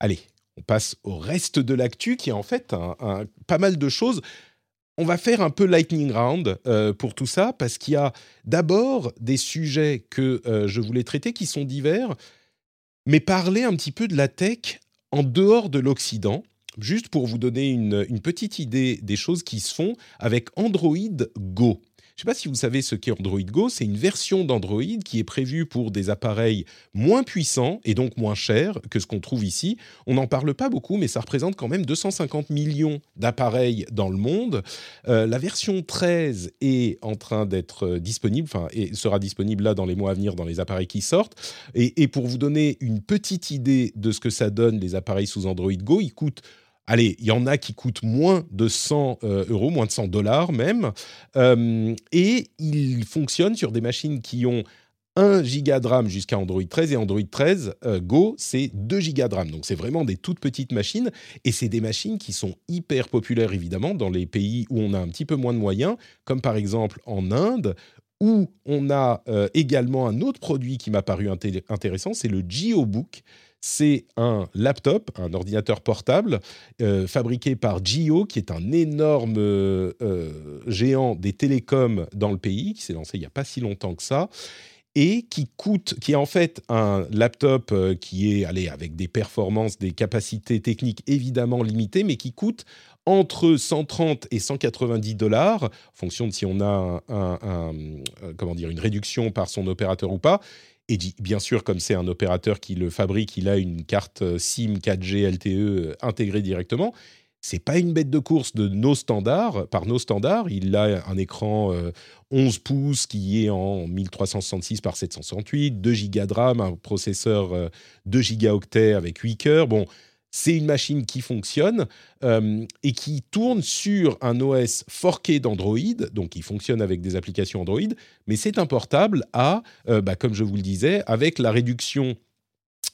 Allez, on passe au reste de l'actu qui est en fait un, pas mal de choses. On va faire un peu lightning round euh, pour tout ça parce qu'il y a d'abord des sujets que euh, je voulais traiter qui sont divers, mais parler un petit peu de la tech en dehors de l'Occident, juste pour vous donner une, une petite idée des choses qui se font avec Android Go. Je ne sais pas si vous savez ce qu'est Android Go. C'est une version d'Android qui est prévue pour des appareils moins puissants et donc moins chers que ce qu'on trouve ici. On n'en parle pas beaucoup, mais ça représente quand même 250 millions d'appareils dans le monde. Euh, la version 13 est en train d'être disponible, enfin, et sera disponible là dans les mois à venir dans les appareils qui sortent. Et pour vous donner une petite idée de ce que ça donne, les appareils sous Android Go, ils coûtent Allez, il y en a qui coûtent moins de 100 euh, euros, moins de 100 dollars même. Euh, et il fonctionne sur des machines qui ont 1 giga de RAM jusqu'à Android 13 et Android 13 euh, Go, c'est 2 gigas de RAM. Donc c'est vraiment des toutes petites machines et c'est des machines qui sont hyper populaires évidemment dans les pays où on a un petit peu moins de moyens, comme par exemple en Inde où on a également un autre produit qui m'a paru intéressant, c'est le GeoBook c'est un laptop, un ordinateur portable euh, fabriqué par Gio, qui est un énorme euh, euh, géant des télécoms dans le pays, qui s'est lancé il n'y a pas si longtemps que ça et qui coûte, qui est en fait un laptop qui est allé avec des performances, des capacités techniques évidemment limitées, mais qui coûte entre 130 et 190 dollars, en fonction de si on a comment dire, une réduction par son opérateur ou pas. Et bien sûr, comme c'est un opérateur qui le fabrique, il a une carte euh, SIM 4G LTE euh, intégrée directement. C'est pas une bête de course de nos standards, par nos standards. Il a un écran 11 euh, pouces qui est en 1366 par 768, 2 Go de RAM, un processeur 2 gigaoctets avec 8 cœurs. Bon, c'est une machine qui fonctionne euh, et qui tourne sur un OS forqué d'Android, donc qui fonctionne avec des applications Android, mais c'est un portable à, euh, bah, comme je vous le disais, avec la réduction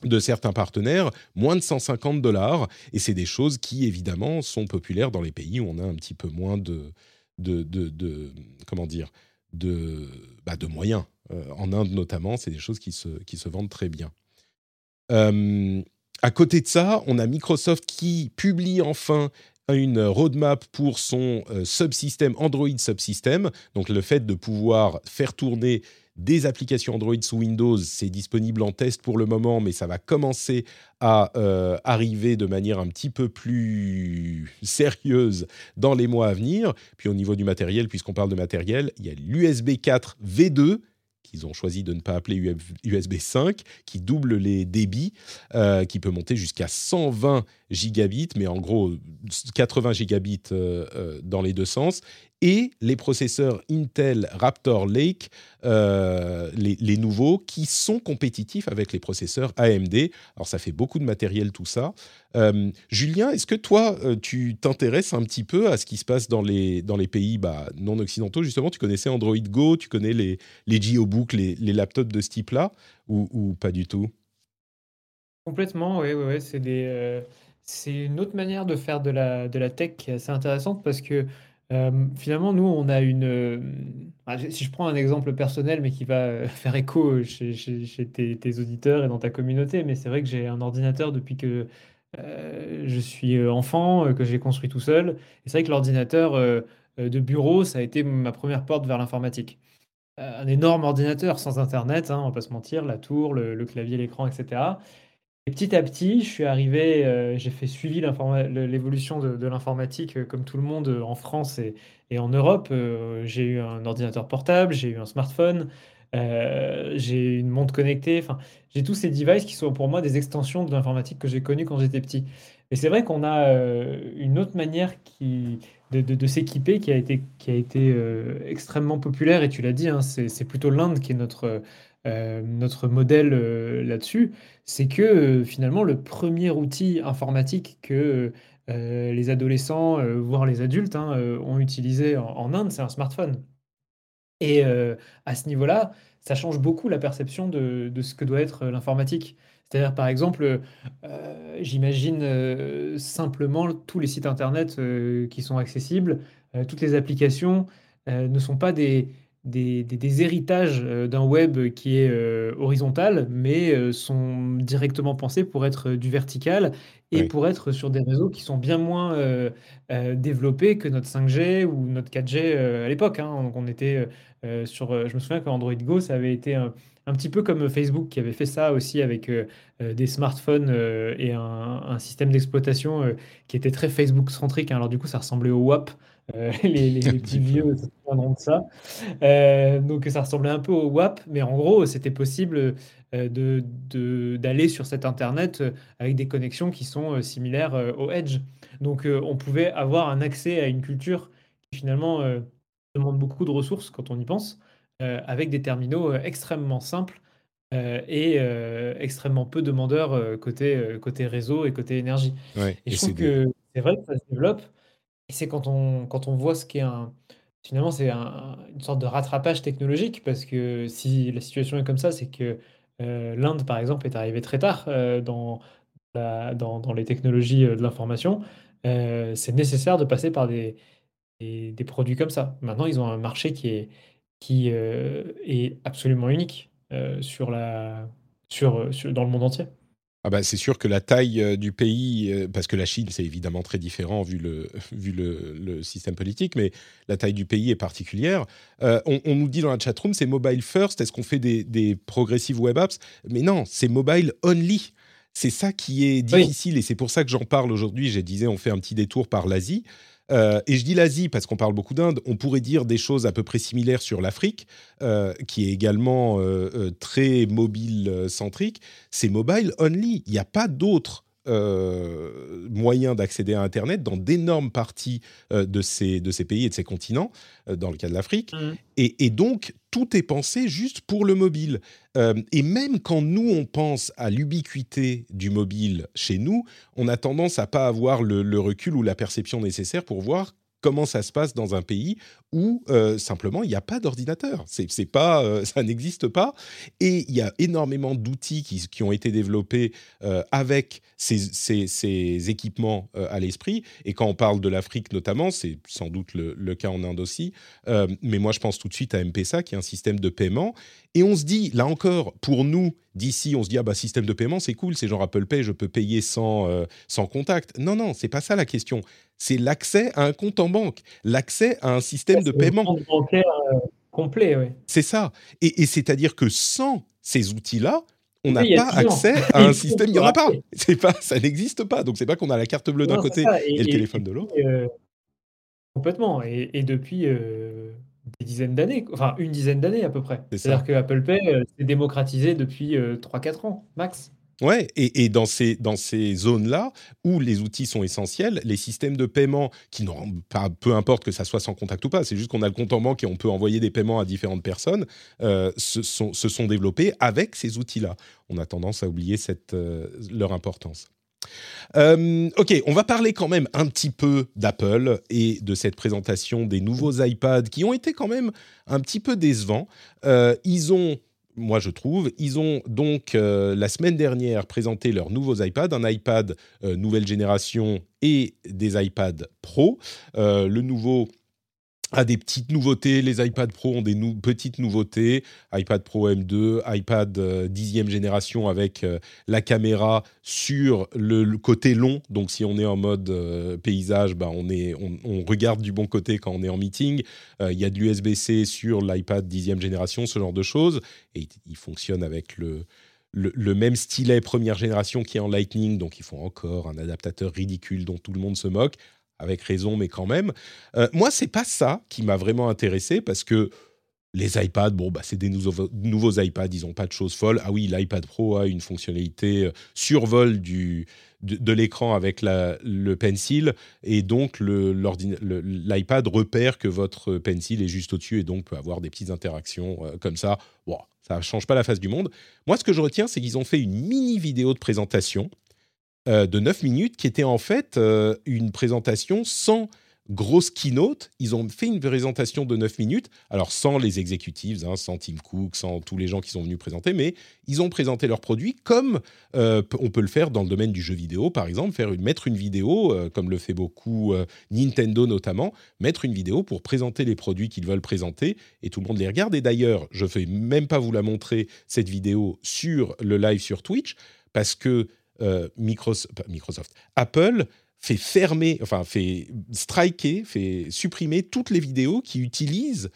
de certains partenaires, moins de 150 dollars, et c'est des choses qui évidemment sont populaires dans les pays où on a un petit peu moins de, de, comment dire, de, bah, de moyens. Euh, en Inde notamment, c'est des choses qui se, qui se vendent très bien à côté de ça, on a Microsoft qui publie enfin une roadmap pour son euh, subsystème Android subsystem. Donc le fait de pouvoir faire tourner des applications Android sous Windows, c'est disponible en test pour le moment, mais ça va commencer à euh, arriver de manière un petit peu plus sérieuse dans les mois à venir. Puis au niveau du matériel, puisqu'on parle de matériel, il y a l'USB 4 V2 qu'ils ont choisi de ne pas appeler USB 5, qui double les débits, euh, qui peut monter jusqu'à 120 gigabits, mais en gros 80 gigabits euh, euh, dans les deux sens, et les processeurs Intel Raptor Lake, euh, les, nouveaux, qui sont compétitifs avec les processeurs AMD. Alors ça fait beaucoup de matériel tout ça. Julien, est-ce que toi, tu t'intéresses un petit peu à ce qui se passe dans les, dans les pays bah, non occidentaux? Justement, tu connaissais Android Go, tu connais les, les GeoBook, les, les laptops de ce type-là, ou, ou, pas du tout? Complètement, oui, oui, oui. c'est des c'est une autre manière de faire de la de la tech qui est assez intéressante parce que, finalement, nous, on a une, ah, si je prends un exemple personnel, mais qui va, faire écho chez tes auditeurs et dans ta communauté, mais c'est vrai que j'ai un ordinateur depuis que, je suis, enfant, que j'ai construit tout seul et c'est vrai que l'ordinateur, de bureau, ça a été ma première porte vers l'informatique. un énorme ordinateur sans internet, hein, on va pas se mentir, la tour, le clavier, l'écran etc. Et petit à petit, je suis arrivé, euh, j'ai fait suivi l'évolution de, l'informatique euh, comme tout le monde euh, en France et, en Europe. j'ai eu un ordinateur portable, j'ai eu un smartphone, j'ai une montre connectée. Enfin, j'ai tous ces devices qui sont pour moi des extensions de l'informatique que j'ai connue quand j'étais petit. Et c'est vrai qu'on a une autre manière de, s'équiper qui a été, qui a été extrêmement populaire. Et tu l'as dit, hein, c'est plutôt l'Inde qui est notre euh, notre modèle euh, là-dessus, c'est que euh, finalement le premier outil informatique que les adolescents, voire les adultes, hein, ont utilisé en, Inde, c'est un smartphone. Et à ce niveau-là, ça change beaucoup la perception de, ce que doit être l'informatique. C'est-à-dire, par exemple, j'imagine simplement tous les sites Internet qui sont accessibles, toutes les applications ne sont pas des, des, héritages euh, d'un web qui est euh, horizontal, mais euh, sont directement pensés pour être du vertical et pour être sur des réseaux qui sont bien moins développés que notre 5G ou notre 4G à l'époque. Hein. Donc on était sur, je me souviens qu'Android Go, ça avait été un, petit peu comme Facebook qui avait fait ça aussi avec des smartphones et un, système d'exploitation qui était très Facebook centrique. Hein. Alors du coup, ça ressemblait au WAP les, les, petits vieux se souviendront de ça. donc ça ressemblait un peu au WAP, mais en gros, c'était possible de, d'aller sur cet Internet avec des connexions qui sont similaires au Edge. Donc on pouvait avoir un accès à une culture qui finalement demande beaucoup de ressources quand on y pense, avec des terminaux extrêmement simples euh, et euh, extrêmement peu demandeurs euh, côté, côté réseau et côté énergie. et je trouve que c'est vrai que ça se développe. C'est quand on, quand on voit ce qu'est un. Finalement, c'est une sorte de rattrapage technologique parce que si la situation est comme ça, c'est que l'Inde, par exemple, est arrivée très tard dans, dans, dans, les technologies de l'information. c'est nécessaire de passer par des, des, produits comme ça. Maintenant, ils ont un marché qui est, qui, est absolument unique. Euh, sur la, sur, euh, sur, dans le monde entier. Ah bah c'est sûr que la taille euh, du pays, parce que la Chine c'est évidemment très différent vu le, vu le, le, système politique, mais la taille du pays est particulière. on, nous dit dans la chatroom c'est mobile first, est-ce qu'on fait des, des progressive web apps? Mais non, c'est mobile only. C'est ça qui est difficile et c'est pour ça que j'en parle aujourd'hui. J'ai disais on fait un petit détour par l'Asie. Euh, et je dis l'Asie parce qu'on parle beaucoup d'Inde. On pourrait dire des choses à peu près similaires sur l'Afrique, euh, qui est également euh, très mobile-centrique. C'est mobile only. Il n'y a pas d'autres euh, moyens d'accéder à Internet dans d'énormes parties de, ces, de ces pays et de ces continents, dans le cas de l'Afrique. Mmh. Et, donc, tout est pensé juste pour le mobile. et même quand nous, on pense à l'ubiquité du mobile chez nous, on a tendance à pas avoir le recul ou la perception nécessaire pour voir comment ça se passe dans un pays où euh, simplement il n'y a pas d'ordinateur. C'est, pas, euh, ça n'existe pas. Et il y a énormément d'outils qui, qui ont été développés euh, avec ces, ces, équipements à l'esprit. Et quand on parle de l'Afrique notamment, c'est sans doute le, cas en Inde aussi. mais moi, je pense tout de suite à M-Pesa, qui est un système de paiement. Et on se dit, là encore, pour nous, d'ici, on se dit, ah bah, système de paiement, c'est cool, c'est genre Apple Pay, je peux payer sans, sans contact. Non, non, c'est pas ça la question c'est l'accès à un compte en banque, l'accès à un système de paiement. Compte bancaire euh, complet, oui. C'est ça. Et, c'est-à-dire que sans ces outils-là, on n'a pas accès à un système. Il n'y en a pas. C'est pas, ça n'existe pas. Donc c'est pas qu'on a la carte bleue d'un côté et, le téléphone de l'autre. Euh, complètement. Et, depuis euh, des dizaines d'années, enfin une dizaine d'années à peu près. C'est-à-dire que Apple Pay s'est démocratisé depuis 3-4 ans max. Ouais, et, dans ces, dans ces zones-là où les outils sont essentiels, les systèmes de paiement qui n'ont pas, peu importe que ça soit sans contact ou pas, c'est juste qu'on a le compte en banque et on peut envoyer des paiements à différentes personnes, euh, se, sont, développés avec ces outils-là. On a tendance à oublier euh, leur importance. Euh, ok, on va parler quand même un petit peu d'Apple et de cette présentation des nouveaux iPads qui ont été quand même un petit peu décevants. ils ont moi je trouve. Ils ont donc euh, la semaine dernière présenté leurs nouveaux iPads, un iPad euh, nouvelle génération et des iPads Pro. Euh, le nouveau a des petites nouveautés. Les iPad Pro ont des petites nouveautés. iPad Pro M2, iPad 10e génération avec la caméra sur le, côté long. Donc si on est en mode paysage, bah, on, regarde du bon côté quand on est en meeting. Il y a de l'USB-C sur l'iPad 10e génération, ce genre de choses. Et il fonctionne avec le, le, même stylet première génération qui est en Lightning, donc ils font encore un adaptateur ridicule dont tout le monde se moque avec raison, mais quand même. Euh, moi, c'est pas ça qui m'a vraiment intéressé parce que les iPads, bon, bah, c'est des nouveaux, iPads, ils n'ont pas de choses folles. Ah oui, l'iPad Pro a une fonctionnalité euh, survol du, de, l'écran avec le pencil et donc l'iPad repère que votre pencil est juste au-dessus et donc peut avoir des petites interactions euh, comme ça. Bon, ça ne change pas la face du monde. Moi, ce que je retiens, c'est qu'ils ont fait une mini vidéo de présentation euh, de 9 minutes qui était en fait euh, une présentation sans grosse keynote. Ils ont fait une présentation de 9 minutes, alors sans les exécutifs, hein, sans Tim Cook, sans tous les gens qui sont venus présenter, mais ils ont présenté leurs produits comme euh, on peut le faire dans le domaine du jeu vidéo, par exemple, faire mettre une vidéo, comme le fait beaucoup Nintendo notamment, mettre une vidéo pour présenter les produits qu'ils veulent présenter et tout le monde les regarde. Et d'ailleurs, je ne vais même pas vous la montrer, cette vidéo, sur le live sur Twitch, parce que euh, Microsoft, Apple fait fermer, enfin fait striker, fait supprimer toutes les vidéos qui utilisent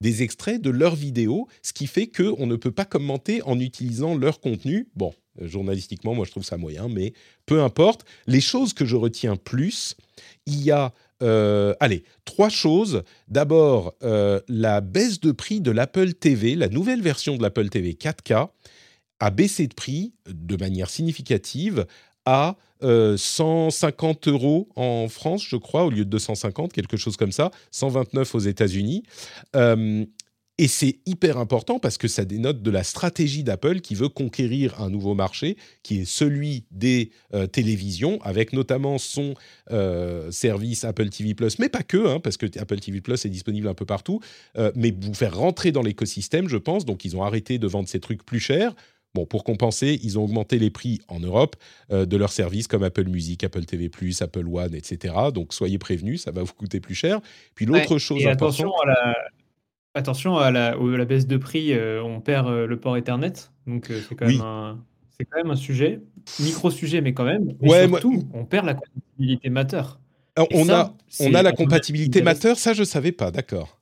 des extraits de leurs vidéos, ce qui fait qu'on ne peut pas commenter en utilisant leur contenu. Bon, euh, journalistiquement, moi je trouve ça moyen, mais peu importe. Les choses que je retiens plus, il y a euh, allez, trois choses. D'abord, la baisse de prix de l'Apple TV, la nouvelle version de l'Apple TV 4K, a baissé de prix de manière significative à 150 euros en France, je crois, au lieu de 250, quelque chose comme ça, 129 aux États-Unis. Et c'est hyper important parce que ça dénote de la stratégie d'Apple qui veut conquérir un nouveau marché, qui est celui des euh, télévisions, avec notamment son euh, service Apple TV mais pas que, hein, parce que Apple TV est disponible un peu partout, euh, mais vous faire rentrer dans l'écosystème, je pense. Donc ils ont arrêté de vendre ces trucs plus chers. Bon, pour compenser, ils ont augmenté les prix en Europe de leurs services comme Apple Music, Apple TV+, Apple One, etc. Donc soyez prévenus, ça va vous coûter plus cher. Puis l'autre chose et importante... Attention à la Attention à la, la baisse de prix, euh, on perd euh, le port Ethernet, donc euh, c'est quand, même un- c'est quand même un sujet, micro-sujet, mais quand même. Et Ouais, surtout, on perd la compatibilité. Alors, Et on, ça, a, on a la compatibilité. Matter, ça je savais pas, d'accord.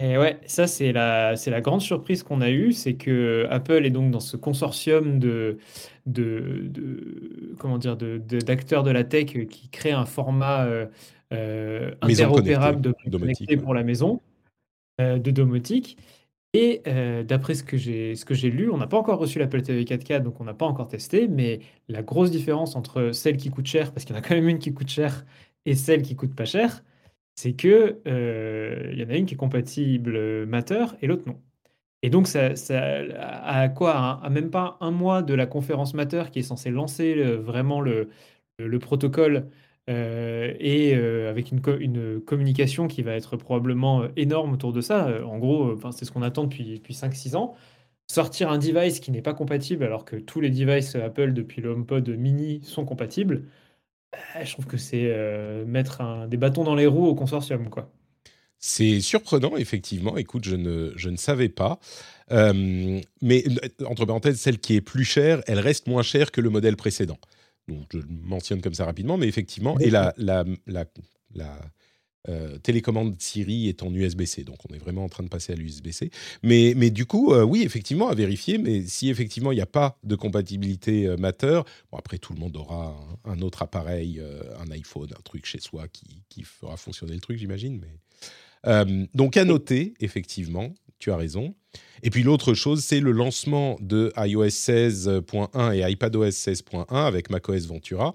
Et ouais, ça c'est la, c'est la grande surprise qu'on a eue, c'est que Apple est donc dans ce consortium de, de, de- comment dire, de, de- d'acteurs de la tech qui crée un format euh, euh, Maison interopérable de domotique, connecté ouais. pour la maison, euh, de domotique. Et euh, d'après ce que j'ai ce que j'ai lu, on n'a pas encore reçu l'Apple TV 4K, donc on n'a pas encore testé, mais la grosse différence entre celle qui coûte cher, parce qu'il y en a quand même une qui coûte cher, et celle qui coûte pas cher, c'est que euh, il y en a une qui est compatible euh, Matter et l'autre non. Et donc ça, à quoi à, à même pas un mois de la conférence Matter qui est censée lancer euh, vraiment le, le protocole et avec une, co- une communication qui va être probablement énorme autour de ça. En gros, c'est ce qu'on attend depuis, depuis 5-6 ans. Sortir un device qui n'est pas compatible alors que tous les devices Apple depuis le HomePod mini sont compatibles, euh, je trouve que c'est euh, mettre un- des bâtons dans les roues au consortium. Quoi. C'est surprenant, effectivement. Écoute, je ne, je ne savais pas. Euh, mais euh, entre parenthèses, celle qui est plus chère, elle reste moins chère que le modèle précédent. Donc, je le mentionne comme ça rapidement, mais effectivement, et la, la, la, la, euh, télécommande Siri est en USB-C, donc on est vraiment en train de passer à l'USB-C. Mais, mais du coup, euh, oui, effectivement, à vérifier, mais si effectivement il n'y a pas de compatibilité euh, Matter, bon, après tout le monde aura un, autre appareil, euh, un iPhone, un truc chez soi qui, fera fonctionner le truc, j'imagine. Mais... Donc à noter, effectivement, tu as raison. Et puis l'autre chose, c'est le lancement de iOS 16.1 et iPadOS 16.1 avec macOS Ventura.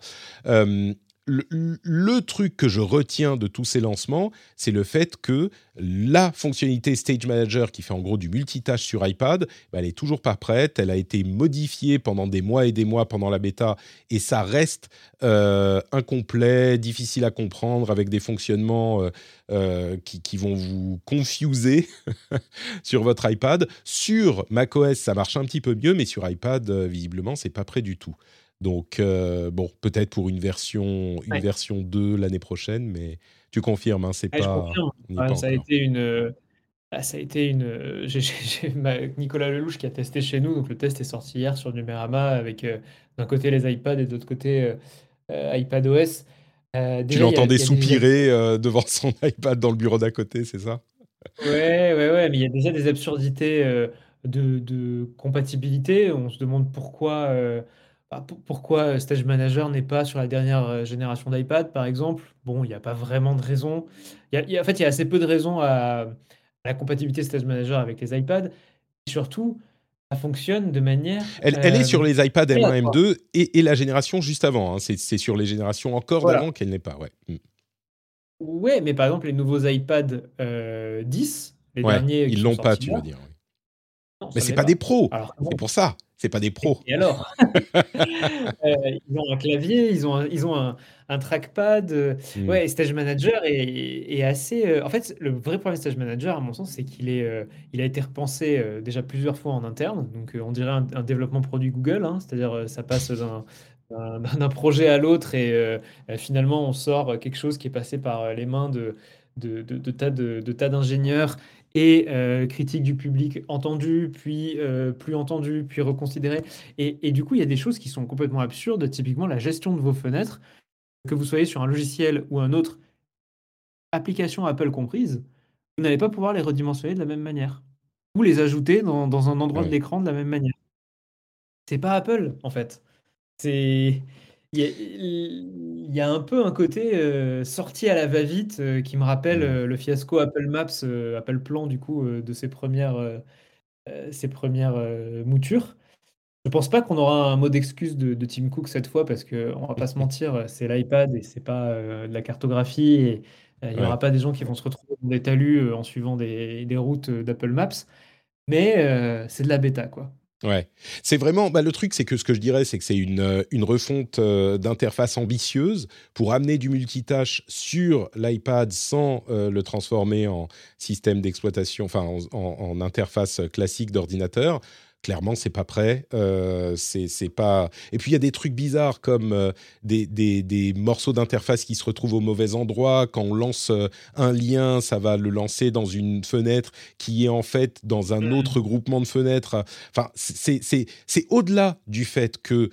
Le, truc que je retiens de tous ces lancements, c'est le fait que la fonctionnalité Stage Manager, qui fait en gros du multitâche sur iPad, bah, elle est toujours pas prête. Elle a été modifiée pendant des mois et des mois pendant la bêta, et ça reste euh, incomplet, difficile à comprendre, avec des fonctionnements euh, euh, qui, qui vont vous confuser sur votre iPad. Sur macOS, ça marche un petit peu mieux, mais sur iPad, visiblement, c'est pas prêt du tout. Donc, euh, bon, peut-être pour une version, une Ouais. version 2 l'année prochaine, mais tu confirmes, hein, c'est Ouais, pas. est Ouais, pas ça a été une. euh, ah, ça a été une. euh, ma- Nicolas Lelouch qui a testé chez nous, donc le test est sorti hier sur Numérama avec euh, d'un côté les iPads et de l'autre côté euh, euh, iPadOS. Euh, Tu déjà, l'entendais des- soupirer euh, devant son iPad dans le bureau d'à côté, c'est ça? Ouais, ouais, ouais, mais il y a déjà des absurdités euh, de, de compatibilité. On se demande pourquoi, euh, bah, pour- pourquoi Stage Manager n'est pas sur la dernière euh, génération d'iPad, par exemple? Bon, il n'y a pas vraiment de raison. Il y a- il y a- en fait, il y a assez peu de raisons à, à la compatibilité Stage Manager avec les iPads. Et surtout, ça fonctionne de manière. elle, elle est euh, sur les iPad M1, aléatoire. M2 et, et la génération juste avant. hein. C'est c'est sur les générations encore Voilà. d'avant qu'elle n'est pas. Ouais. Mm. Ouais, mais par exemple, les nouveaux iPad euh, 10, les Ouais, derniers qui ils sont l'ont pas, sortis tu là, veux dire. oui. non, Mais ça c'est l'est pas des pros. Alors, C'est pour ça. C'est pas des pros. Et alors? Euh, ils ont un clavier, ils ont un, ils ont un, un trackpad. euh, Mm. Ouais, Stage Manager est, est assez. euh, En fait, le vrai problème de Stage Manager, à mon sens, c'est qu'il est, il a été repensé déjà plusieurs fois en interne. Donc, on dirait un, un développement produit Google, hein, c'est-à-dire ça passe d'un d'un- projet à l'autre et euh, finalement, on sort quelque chose qui est passé par les mains de, de, de- de tas de tas d'ingénieurs et euh, critiques du public entendues, puis euh, plus entendues, puis reconsidérées. Et, et du coup, il y a des choses qui sont complètement absurdes, typiquement la gestion de vos fenêtres, que vous soyez sur un logiciel ou un autre, application Apple comprise, vous n'allez pas pouvoir les redimensionner de la même manière, ou les ajouter dans, dans un endroit de l'écran de la même manière. C'est pas Apple, en fait. C'est Il y, a, il y a un peu un côté euh, sorti à la va-vite euh, qui me rappelle Mm. euh, le fiasco Apple Maps, Apple Plan du coup de ses premières, ses premières moutures. Je pense pas qu'on aura un mot d'excuse de, de Tim Cook cette fois parce que on va pas se mentir, c'est l'iPad et c'est pas de la cartographie et il y Ouais. aura pas des gens qui vont se retrouver dans des talus en suivant des, des routes d'Apple Maps, mais c'est de la bêta quoi. Ouais, c'est vraiment. Bah, le truc, c'est que ce que je dirais, c'est que c'est une, euh, une refonte euh, d'interface ambitieuse pour amener du multitâche sur l'iPad sans euh, le transformer en système d'exploitation, enfin en, interface classique d'ordinateur. Clairement, c'est pas prêt. Euh, c'est pas. Et puis il y a des trucs bizarres comme euh, des, des, des morceaux d'interface qui se retrouvent au mauvais endroit. Quand on lance euh, un lien, ça va le lancer dans une fenêtre qui est en fait dans un Mm. autre groupement de fenêtres. Enfin, c'est au-delà du fait que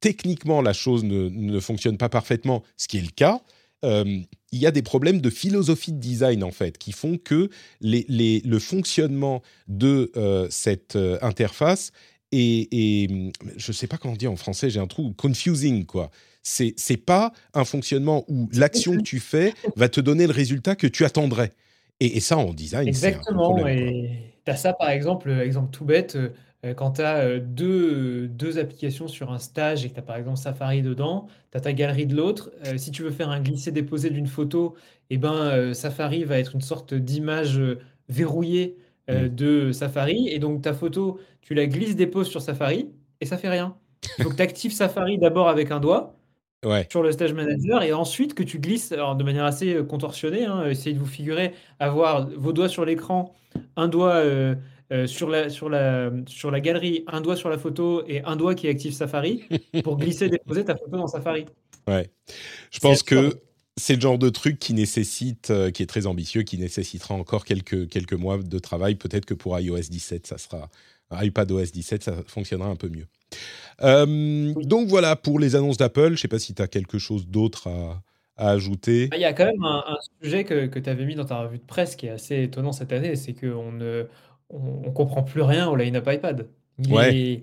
techniquement la chose ne, ne fonctionne pas parfaitement, ce qui est le cas. Euh, il y a des problèmes de philosophie de design en fait qui font que les, les- le fonctionnement de euh, cette euh, interface est, est- je sais pas comment dire en français, j'ai un trou confusing quoi. C'est c'est pas un fonctionnement où l'action que tu fais va te donner le résultat que tu attendrais. Et, et ça en design, c'est Exactement, et tu as ça par exemple, exemple tout bête, euh, euh, quand tu as deux, deux applications sur un stage et que tu as par exemple Safari dedans, tu as ta galerie de l'autre, euh, si tu veux faire un glisser-déposer d'une photo, et ben, euh, Safari va être une sorte d'image euh, verrouillée euh, Mm. de Safari, et donc ta photo, tu la glisses-déposes sur Safari, et ça fait rien. Il faut que tu actives Safari d'abord avec un doigt, Ouais. sur le stage manager et ensuite que tu glisses alors de manière assez euh, contorsionnée. hein, essayez de vous figurer avoir vos doigts sur l'écran, un doigt euh, euh, sur la, sur, la, sur la galerie, un doigt sur la photo et un doigt qui active Safari pour glisser déposer ta photo dans Safari. Ouais. Je pense que c'est le genre de truc qui nécessite, euh, qui est très ambitieux, qui nécessitera encore quelques, quelques mois de travail. Peut-être que pour iOS 17, ça sera iPadOS 17, ça fonctionnera un peu mieux. Euh, donc voilà pour les annonces d'Apple. Je ne sais pas si tu as quelque chose d'autre à, à ajouter. Ah, Il y a quand même un, un sujet que, que tu avais mis dans ta revue de presse qui est assez étonnant cette année, c'est qu'on ne on, on comprend plus rien au line-up iPad. Il Ouais. est-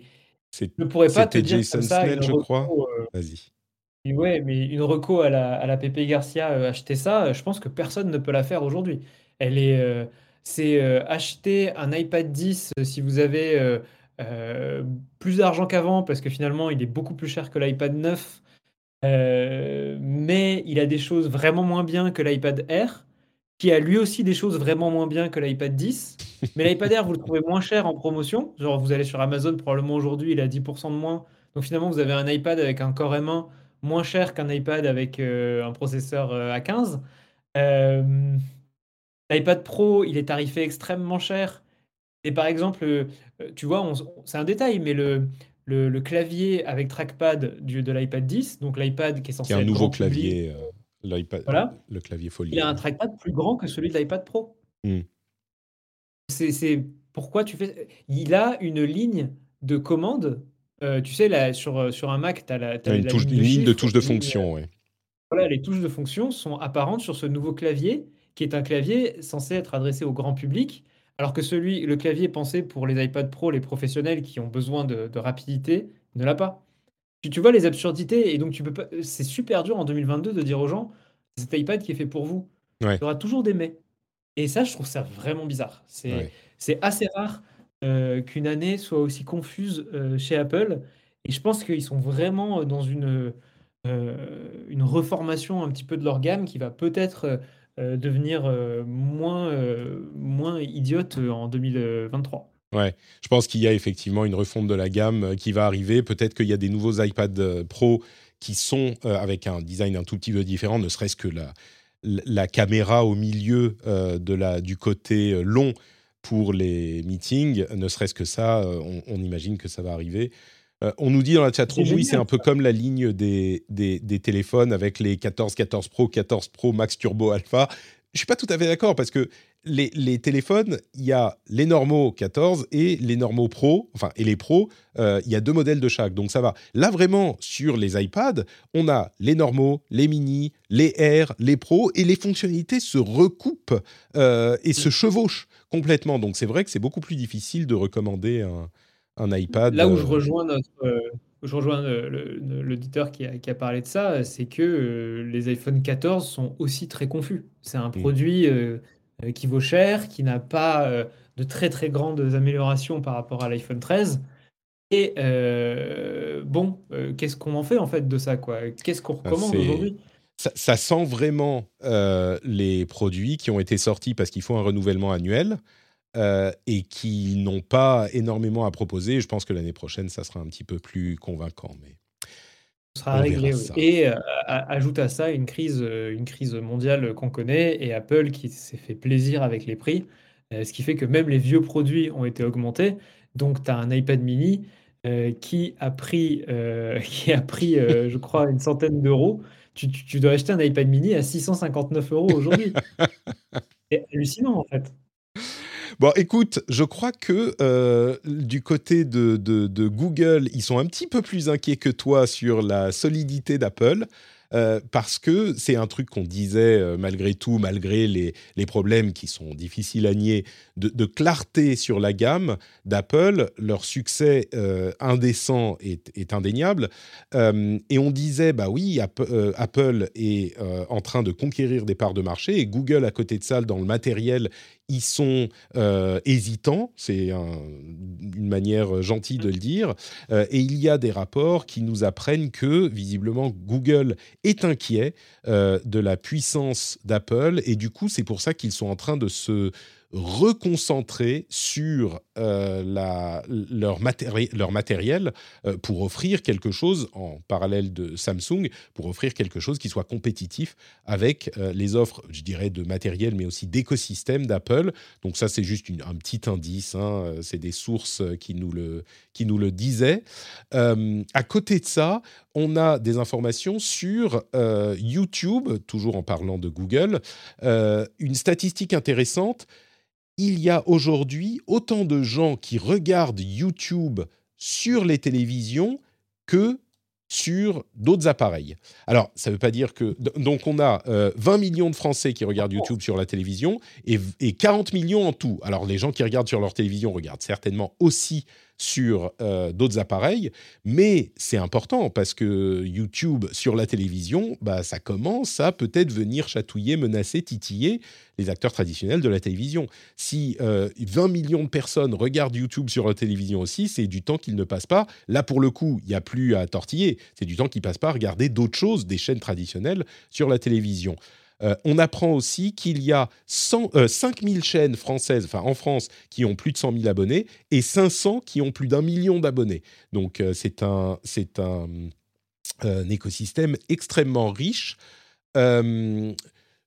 C'est- je ne pourrais pas te dire Jason comme ça Snell, je crois. euh, Vas-y. Ouais, mais une reco à la, à la Pepe Garcia, euh, acheter ça, euh, je pense que personne ne peut la faire aujourd'hui. Elle est, euh, c'est acheter un iPad 10 euh, si vous avez plus d'argent qu'avant, parce que finalement il est beaucoup plus cher que l'iPad 9, euh, mais il a des choses vraiment moins bien que l'iPad Air, qui a lui aussi des choses vraiment moins bien que l'iPad 10. Mais l'iPad Air, vous le trouvez moins cher en promotion. Genre, vous allez sur Amazon, probablement aujourd'hui, il est à 10% de moins. Donc finalement, vous avez un iPad avec un Core M1 moins cher qu'un iPad avec euh, un processeur euh, A15. Euh, L'iPad Pro, il est tarifé extrêmement cher. Et par exemple, euh, tu vois, c'est un détail, mais le, le, le clavier avec trackpad du, de l'iPad 10, donc l'iPad qui est Qui censé a un être nouveau public, clavier, l'iPad, Voilà. le clavier folie. il a un trackpad plus grand que celui de l'iPad Pro. Hmm. C'est pourquoi tu fais. Il a une ligne de commande. euh, tu sais, là, sur, sur un Mac, tu as la, Ouais, une, la touche- ligne une ligne de touche de fonction, ouais. Voilà, les touches de fonction sont apparentes sur ce nouveau clavier, qui est un clavier censé être adressé au grand public, alors que celui, le clavier pensé pour les iPad Pro, les professionnels qui ont besoin de, de rapidité, ne l'a pas. Tu, tu vois les absurdités, et donc tu peux pas. C'est super dur en 2022 de dire aux gens, c'est cet iPad qui est fait pour vous. Ouais. Il y aura toujours des mais. Et ça, je trouve ça vraiment bizarre. C'est Ouais. c'est assez rare euh, qu'une année soit aussi confuse euh, chez Apple. Et je pense qu'ils sont vraiment dans une, euh, une reformation un petit peu de leur gamme qui va peut-être euh, devenir euh, moins, euh, moins idiote en 2023. Ouais, je pense qu'il y a effectivement une refonte de la gamme euh, qui va arriver. Peut-être qu'il y a des nouveaux iPad euh, Pro qui sont euh, avec un design un tout petit peu différent, ne serait-ce que la, caméra au milieu euh, de la, du côté long pour les meetings, ne serait-ce que ça, on, on imagine que ça va arriver. Euh, on nous dit dans la chatroom, oui, c'est un peu comme la ligne des, des, des téléphones avec les 14, 14 Pro, 14 Pro Max Turbo Alpha. Je suis pas tout à fait d'accord parce que les, les téléphones, il y a les normaux 14 et les normaux Pro, enfin, et les Pro, euh, il y a deux modèles de chaque, donc ça va. Là, vraiment, sur les iPads, on a les normaux, les mini, les Air, les Pro, et les fonctionnalités se recoupent euh, et se chevauchent complètement. Donc c'est vrai que c'est beaucoup plus difficile de recommander un, un iPad. Là où je euh, rejoins notre, euh, je rejoins l'auditeur qui a, qui a, parlé de ça, c'est que les iPhone 14 sont aussi très confus. C'est un mmh. Produit qui vaut cher, qui n'a pas de très très grandes améliorations par rapport à l'iPhone 13. Et bon, qu'est-ce qu'on en fait en fait de ça quoi? Qu'est-ce qu'on bah, recommande aujourd'hui? ça, sent vraiment les produits qui ont été sortis parce qu'il faut un renouvellement annuel et qui n'ont pas énormément à proposer. Je pense que l'année prochaine, ça sera un petit peu plus convaincant. Mais sera réglé. Et ajoute à ça une crise, une crise mondiale qu'on connaît et Apple qui s'est fait plaisir avec les prix, ce qui fait que même les vieux produits ont été augmentés. Donc, tu as un iPad mini qui a pris, qui a pris je crois, une centaine d'euros tu, dois acheter un iPad mini à 659 euros aujourd'hui. C'est hallucinant, en fait. Bon, écoute, je crois que euh, du côté de, Google, ils sont un petit peu plus inquiets que toi sur la solidité d'Apple. Euh, parce que c'est un truc qu'on disait euh, malgré tout, malgré les, problèmes qui sont difficiles à nier, de, clarté sur la gamme d'Apple. Leur succès euh, indécent est, indéniable. et on disait, bah oui, Apple est en train de conquérir des parts de marché et Google, à côté de ça, dans le matériel, ils sont euh, hésitants, c'est une manière gentille de le dire, euh, et il y a des rapports qui nous apprennent que visiblement Google est inquiet euh, de la puissance d'Apple, et du coup c'est pour ça qu'ils sont en train de se reconcentrer sur euh, leur, matériel euh, pour offrir quelque chose en parallèle de Samsung, pour offrir quelque chose qui soit compétitif avec euh, les offres, je dirais, de matériel, mais aussi d'écosystème d'Apple. Donc ça, c'est juste un petit indice, hein, c'est des sources qui nous le, qui nous le disaient. à côté de ça, on a des informations sur YouTube, toujours en parlant de Google, une statistique intéressante il y a aujourd'hui autant de gens qui regardent YouTube sur les télévisions que sur d'autres appareils. Alors, ça ne veut pas dire que... Donc, on a 20 euh, millions de Français qui regardent YouTube sur la télévision et, et, 40 millions en tout. Alors, les gens qui regardent sur leur télévision regardent certainement aussi sur euh, d'autres appareils, mais c'est important parce que YouTube sur la télévision, bah, ça commence à peut-être venir chatouiller, menacer, titiller les acteurs traditionnels de la télévision. Si 20 euh, millions de personnes regardent YouTube sur la télévision aussi, c'est du temps qu'ils ne passent pas. Là, pour le coup, il n'y a plus à tortiller. C'est du temps qu'ils passent pas à regarder d'autres choses, des chaînes traditionnelles sur la télévision. Euh, on apprend aussi qu'il y a 100, 5000 chaînes françaises, enfin en France, qui ont plus de 100 000 abonnés et 500 qui ont plus d'un million d'abonnés. Donc euh, c'est un, un, écosystème extrêmement riche. Euh,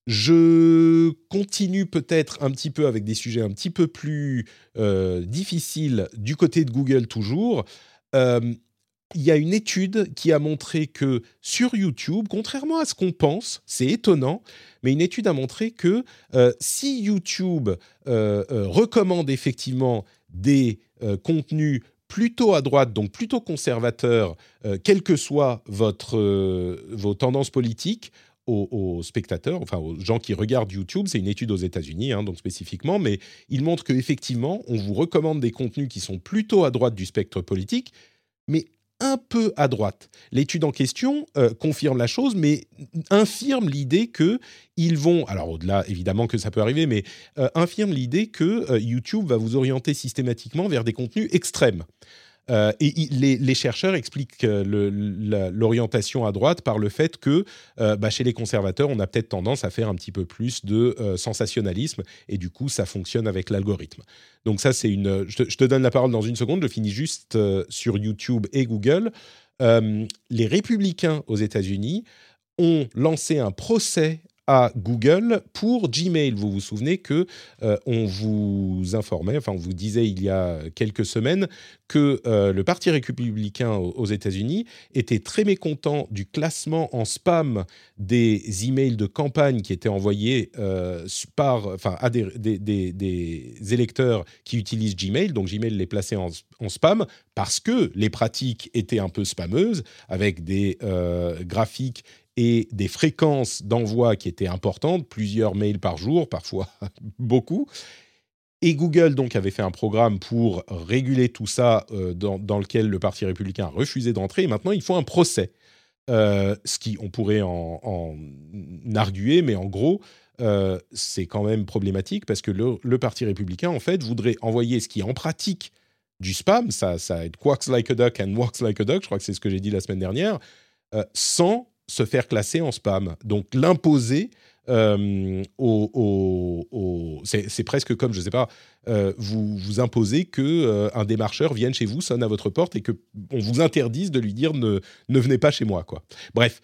je continue peut-être un petit peu avec des sujets un petit peu plus difficiles du côté de Google toujours il y a une étude qui a montré que sur YouTube, contrairement à ce qu'on pense, c'est étonnant, mais une étude a montré que euh, si YouTube euh, euh, recommande effectivement des contenus plutôt à droite, donc plutôt conservateurs, quelles que soient votre, vos tendances politiques, aux, spectateurs, enfin aux gens qui regardent YouTube. C'est une étude aux États-Unis, hein, donc spécifiquement, mais il montre qu'effectivement, on vous recommande des contenus qui sont plutôt à droite du spectre politique, mais un peu à droite. L'étude en question euh, confirme la chose, mais infirme l'idée que ils vont, alors au-delà évidemment que ça peut arriver, mais euh, infirme l'idée que euh, YouTube va vous orienter systématiquement vers des contenus extrêmes. Euh, et les, chercheurs expliquent l'orientation à droite par le fait que euh, bah, chez les conservateurs, on a peut-être tendance à faire un petit peu plus de euh, sensationnalisme et du coup, ça fonctionne avec l'algorithme. Donc ça, c'est une. Je te, je te, donne la parole dans une seconde. Je finis juste sur YouTube et Google. les républicains aux États-Unis ont lancé un procès à Google pour Gmail. Vous vous souvenez que euh, on vous informait, enfin on vous disait il y a quelques semaines que euh, le Parti républicain aux, États-Unis était très mécontent du classement en spam des emails de campagne qui étaient envoyés euh, par, enfin à des, électeurs qui utilisent Gmail. Donc Gmail les plaçait en, en, spam parce que les pratiques étaient un peu spameuses avec des graphiques et des fréquences d'envoi qui étaient importantes, plusieurs mails par jour, parfois beaucoup. Et Google donc avait fait un programme pour réguler tout ça dans, lequel le Parti républicain a refusé d'entrer. Et maintenant, il faut un procès. ce qui, on pourrait en, en arguer, mais en gros, c'est quand même problématique parce que le, Parti républicain, en fait, voudrait envoyer ce qui, en pratique, du spam, ça, ça works like a duck and works like a duck, je crois que c'est ce que j'ai dit la semaine dernière, sans se faire classer en spam. Donc l'imposer euh, au, c'est presque comme, je ne sais pas, euh, vous, vous imposez que euh, un démarcheur vienne chez vous, sonne à votre porte et que on vous interdise de lui dire ne, ne venez pas chez moi. Quoi. Bref,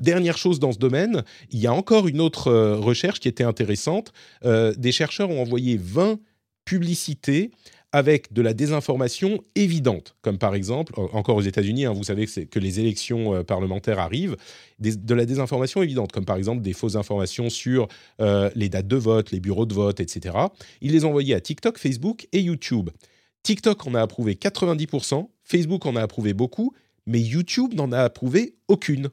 dernière chose dans ce domaine, il y a encore une autre recherche qui était intéressante. des chercheurs ont envoyé 20 publicités avec de la désinformation évidente, comme par exemple, encore aux États-Unis, hein, vous savez que, les élections euh, parlementaires arrivent, de la désinformation évidente, comme par exemple des fausses informations sur euh, les dates de vote, les bureaux de vote, etc. Ils les envoyés à TikTok, Facebook et YouTube. TikTok en a approuvé 90%, Facebook en a approuvé beaucoup, mais YouTube n'en a approuvé aucune.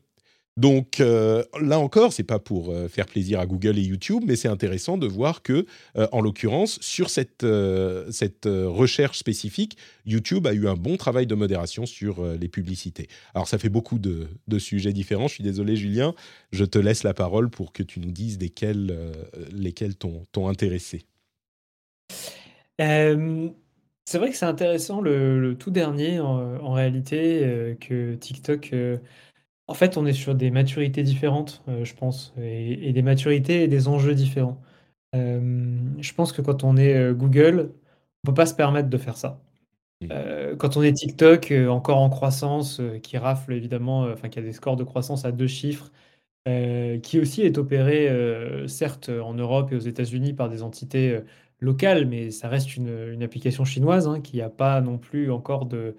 Donc euh, là encore, c'est pas pour euh, faire plaisir à Google et YouTube, mais c'est intéressant de voir que, euh, en l'occurrence, sur cette, cette recherche spécifique, YouTube a eu un bon travail de modération sur les publicités. Alors ça fait beaucoup de, sujets différents. Je suis désolé, Julien. Je te laisse la parole pour que tu nous dises lesquels t'ont intéressé. c'est vrai que c'est intéressant le, tout dernier en réalité que TikTok en fait, on est sur des maturités différentes, euh, je pense et des maturités et des enjeux différents. je pense que quand on est, euh, Google, on peut pas se permettre de faire ça. Mmh. Euh, quand on est TikTok, encore en croissance, qui rafle évidemment, enfin qui a des scores de croissance à deux chiffres, qui aussi est opéré, certes, en Europe et aux États-Unis par des entités, locales, mais ça reste une, application chinoise, hein, qui a pas non plus encore de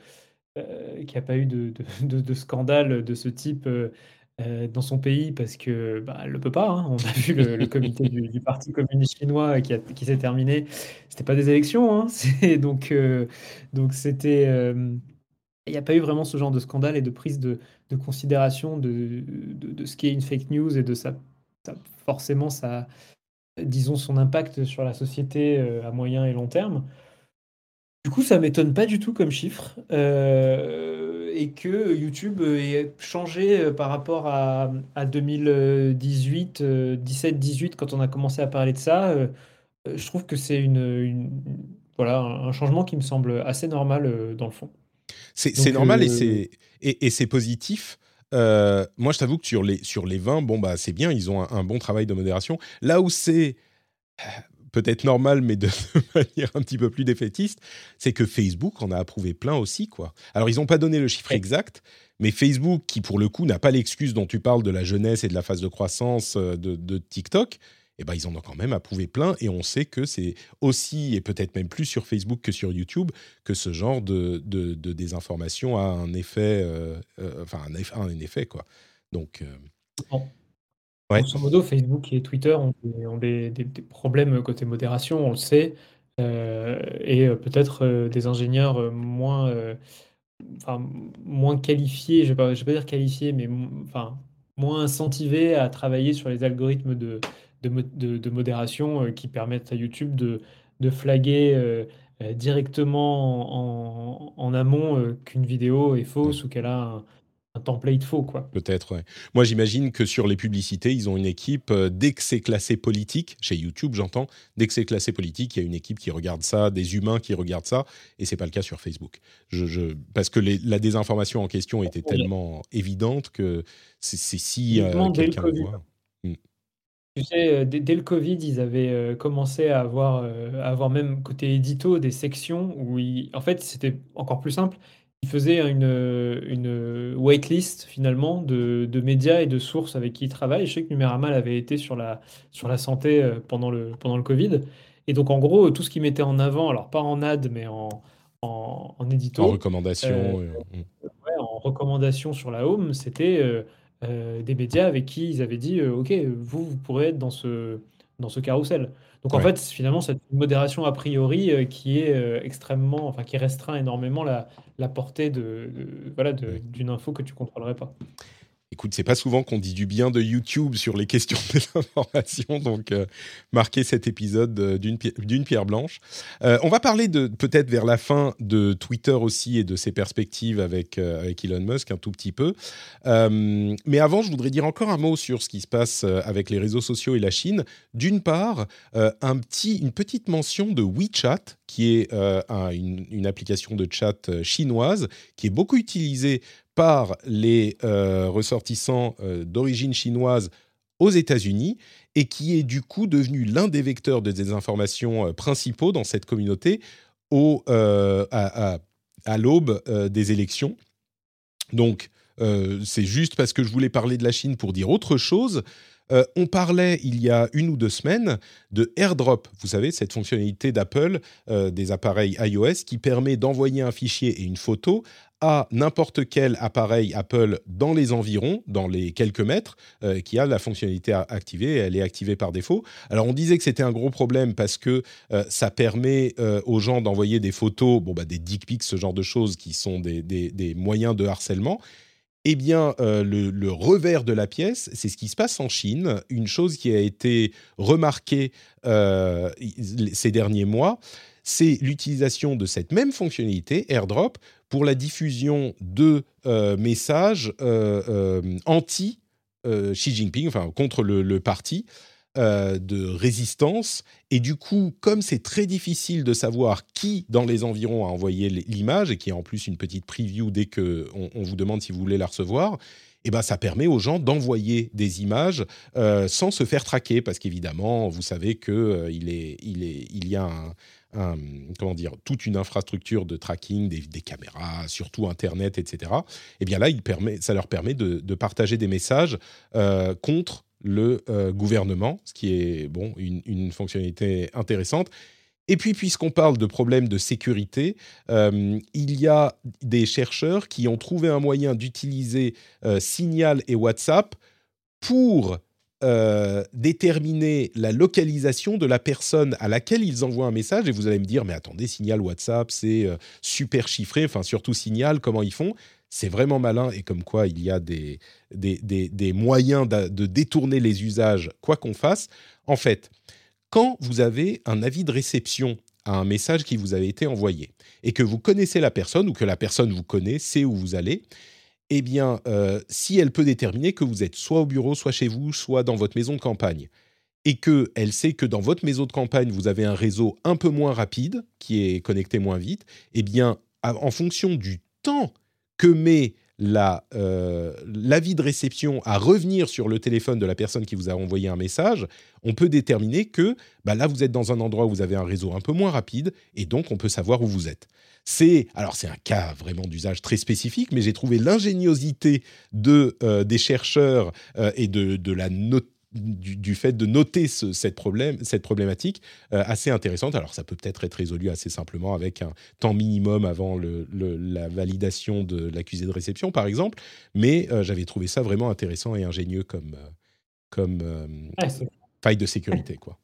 euh, qu'il n'y a pas eu de, de, de, scandale de ce type euh, euh, dans son pays parce que bah, le peut pas. Hein. On a vu le, comité du, Parti communiste chinois qui, s'est terminé. C'était pas des élections, hein. donc donc c'était. il n'y a pas eu vraiment ce genre de scandale et de prise de, considération de, de, ce qui est une fake news et de ça, forcément ça, disons son impact sur la société à moyen et long terme. Du coup, ça m'étonne pas du tout comme chiffre. Euh, et que YouTube ait changé euh, par rapport à, 2018, 17-18, quand on a commencé à parler de ça. Euh, je trouve que c'est une, voilà, un changement qui me semble assez normal dans le fond. C'est normal et c'est et, c'est positif. moi, je t'avoue que sur les, sur les 20, bon, bah, c'est bien, ils ont un, bon travail de modération. Là où c'est peut-être normal, mais de, manière un petit peu plus défaitiste, c'est que Facebook en a approuvé plein aussi, quoi. Alors, ils n'ont pas donné le chiffre exact, mais Facebook, qui pour le coup n'a pas l'excuse dont tu parles de la jeunesse et de la phase de croissance euh, de, TikTok, eh ben, ils en ont quand même approuvé plein, et on sait que c'est aussi, et peut-être même plus sur Facebook que sur YouTube, que ce genre de, de, désinformation a un effet, euh, euh, enfin, un effet, un effet, quoi. Donc... Ouais. Grosso modo, Facebook et Twitter ont des problèmes côté modération, on le sait, euh, et euh, peut-être, euh, des ingénieurs, moins, enfin, moins qualifiés, je ne vais pas dire qualifiés, mais enfin, moins incentivés à travailler sur les algorithmes de de modération, qui permettent à YouTube de de flaguer, directement en amont, qu'une vidéo est fausse ou qu'elle a un un template faux, quoi. Peut-être, ouais. Moi, j'imagine que sur les publicités, ils ont une équipe, euh, dès que c'est classé politique, chez YouTube, j'entends, dès que c'est classé politique, il y a une équipe qui regarde ça, des humains qui regardent ça, et c'est pas le cas sur Facebook. Je, parce que la désinformation en question était tellement évidente que c'est si euh, quelqu'un le voit. Hmm. Tu sais, euh, dès, le Covid, ils avaient commencé à avoir, à avoir même côté édito des sections où, en fait, c'était encore plus simple il faisait une, une waitlist finalement de, de, médias et de sources avec qui il travaille. Je sais que Numeramal avait été sur la, sur la santé euh, pendant le, pendant le Covid. Et donc en gros, tout ce qu'il mettait en avant, alors pas en ad, mais en, en, en édito. En recommandation. Euh, ouais, en recommandation sur la home, c'était euh, des médias avec qui ils avaient dit Ok, vous, vous pourrez être dans ce, dans ce carrousel. Donc en fait, finalement, c'est une modération a priori euh, qui est euh, extrêmement, enfin qui restreint énormément la, la portée de, voilà d'une info que tu contrôlerais pas. Écoute, c'est pas souvent qu'on dit du bien de YouTube sur les questions de l'information, donc euh, marquez cet épisode euh, d'une pierre blanche. Euh, on va parler peut-être vers la fin de Twitter aussi et de ses perspectives avec, Elon Musk un tout petit peu. mais avant, je voudrais dire encore un mot sur ce qui se passe avec les réseaux sociaux et la Chine. D'une part, un petit, une petite mention de WeChat, qui est une, application de chat chinoise qui est beaucoup utilisée par les euh, ressortissants euh, d'origine chinoise aux États-Unis et qui est du coup devenu l'un des vecteurs de désinformation euh, principaux dans cette communauté au, à, l'aube des élections. Donc, c'est juste parce que je voulais parler de la Chine pour dire autre chose. On parlait il y a une ou deux semaines de AirDrop, vous savez, cette fonctionnalité d'Apple, des appareils iOS, qui permet d'envoyer un fichier et une photo à n'importe quel appareil Apple dans les environs, dans les quelques mètres, euh, qui a la fonctionnalité activée, elle est activée par défaut. Alors on disait que c'était un gros problème parce que ça permet aux gens d'envoyer des photos, bon bah des dick pics, ce genre de choses qui sont des moyens de harcèlement. Eh bien, euh, le, revers de la pièce, c'est ce qui se passe en Chine. Une chose qui a été remarquée euh, ces derniers mois, c'est l'utilisation de cette même fonctionnalité, AirDrop, pour la diffusion de euh, messages anti Xi Jinping, enfin contre le parti. Euh, de résistance. Et du coup, comme c'est très difficile de savoir qui dans les environs a envoyé l'image, et qui est en plus une petite preview dès qu'on on vous demande si vous voulez la recevoir, eh ben, ça permet aux gens d'envoyer des images euh, sans se faire traquer, parce qu'évidemment, vous savez qu'il euh, il est, il est, il y a un, comment dire, toute une infrastructure de tracking, des, caméras, surtout Internet, etc. Et eh bien là, ça leur permet de, partager des messages contre le euh, gouvernement, ce qui est bon, une, fonctionnalité intéressante. Et puis, puisqu'on parle de problèmes de sécurité, euh, il y a des chercheurs qui ont trouvé un moyen d'utiliser euh, Signal et WhatsApp pour déterminer la localisation de la personne à laquelle ils envoient un message. Et vous allez me dire, mais attendez, Signal, WhatsApp, c'est super chiffré, enfin surtout Signal, comment ils font? C'est vraiment malin et comme quoi il y a des, des, moyens de, détourner les usages, quoi qu'on fasse. En fait, quand vous avez un avis de réception à un message qui vous avait été envoyé et que vous connaissez la personne ou que la personne vous connaît, sait où vous allez, eh bien, euh, si elle peut déterminer que vous êtes soit au bureau, soit chez vous, soit dans votre maison de campagne, et qu'elle sait que dans votre maison de campagne, vous avez un réseau un peu moins rapide, qui est connecté moins vite, eh bien, en fonction du temps que met euh, l'avis de réception à revenir sur le téléphone de la personne qui vous a envoyé un message, on peut déterminer que bah là vous êtes dans un endroit où vous avez un réseau un peu moins rapide et donc on peut savoir où vous êtes. C'est alors c'est un cas vraiment d'usage très spécifique, mais j'ai trouvé l'ingéniosité de euh, des chercheurs euh, et de, de la note du, fait de noter cette, problème, cette problématique euh, assez intéressante. Alors ça peut peut-être être résolu assez simplement avec un temps minimum avant la validation de l'accusé de réception, par exemple, mais euh, j'avais trouvé ça vraiment intéressant et ingénieux comme, euh, comme faille de sécurité. quoi.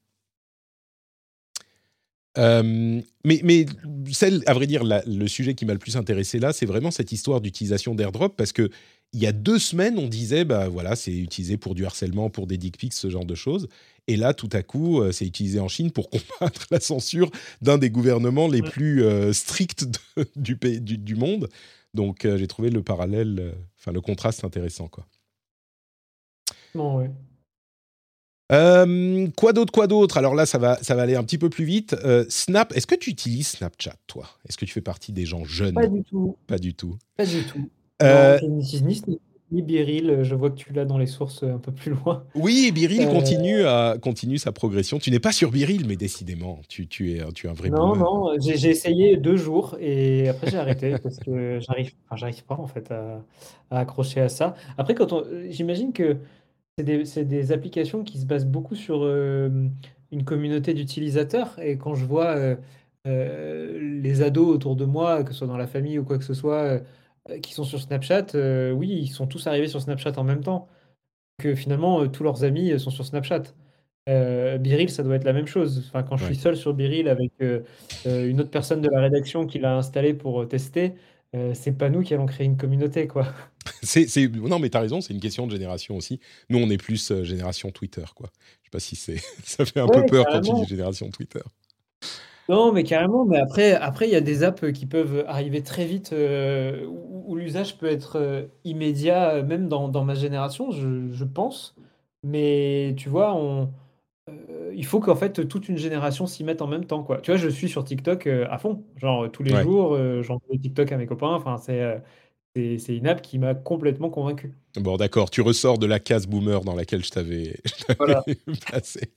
Mais, mais celle, à vrai dire, le sujet qui m'a le plus intéressé là, c'est vraiment cette histoire d'utilisation d'airdrop parce que il y a deux semaines, on disait, bah voilà, c'est utilisé pour du harcèlement, pour des dick pics, ce genre de choses. Et là, tout à coup, euh, c'est utilisé en Chine pour combattre la censure d'un des gouvernements les plus euh, stricts du, pays, du, monde. Donc, euh, j'ai trouvé le parallèle, enfin le contraste intéressant, quoi. Bon, ouais. Quoi d'autre, quoi d'autre? Alors là, ça va, ça va aller un petit peu plus vite. Snap, est-ce que tu utilises Snapchat, toi? Est-ce que tu fais partie des gens jeunes? Pas du tout. Pas du tout. Pas du tout. Euh, ni Biril, je vois que tu l'as dans les sources un peu plus loin. Oui, Biril euh, continue, à, continue sa progression. Tu n'es pas sur Biril, mais décidément, tu, tu, es, tu es un vrai Non, non, j'ai essayé deux jours et après j'ai arrêté parce que j'arrive enfin, pas en fait à, accrocher à ça. Après, quand j'imagine que c'est des, des, applications qui se basent beaucoup sur euh, une communauté d'utilisateurs et quand je vois les ados autour de moi, que ce soit dans la famille ou quoi que ce soit, euh, qui sont sur Snapchat, euh, oui, ils sont tous arrivés sur Snapchat en même temps. Que finalement, euh, tous leurs amis sont sur Snapchat. Biril, ça doit être la même chose. Enfin, quand je suis seul sur Biril avec une autre personne de la rédaction qui l'a installé pour tester, c'est pas nous qui allons créer une communauté, quoi. C'est, non, mais t'as raison, c'est une question de génération aussi. Nous, on est plus euh, génération Twitter, quoi. Je sais pas si c'est, ça fait un Ouais, peu peur quand tu dis génération Twitter. Non, mais carrément. Mais après, après, il y a des apps qui peuvent arriver très vite, euh, où, où l'usage peut être euh, immédiat, même dans, dans ma génération, je, je pense. Mais tu vois, on, euh, il faut qu'en fait toute une génération s'y mette en même temps, quoi. Tu vois, je suis sur TikTok euh, à fond, genre tous les Ouais. jours, euh, j'envoie TikTok à mes copains. Enfin, c'est c'est une app qui m'a complètement convaincu. Bon, d'accord, tu ressors de la case boomer dans laquelle je t'avais, Voilà. placé.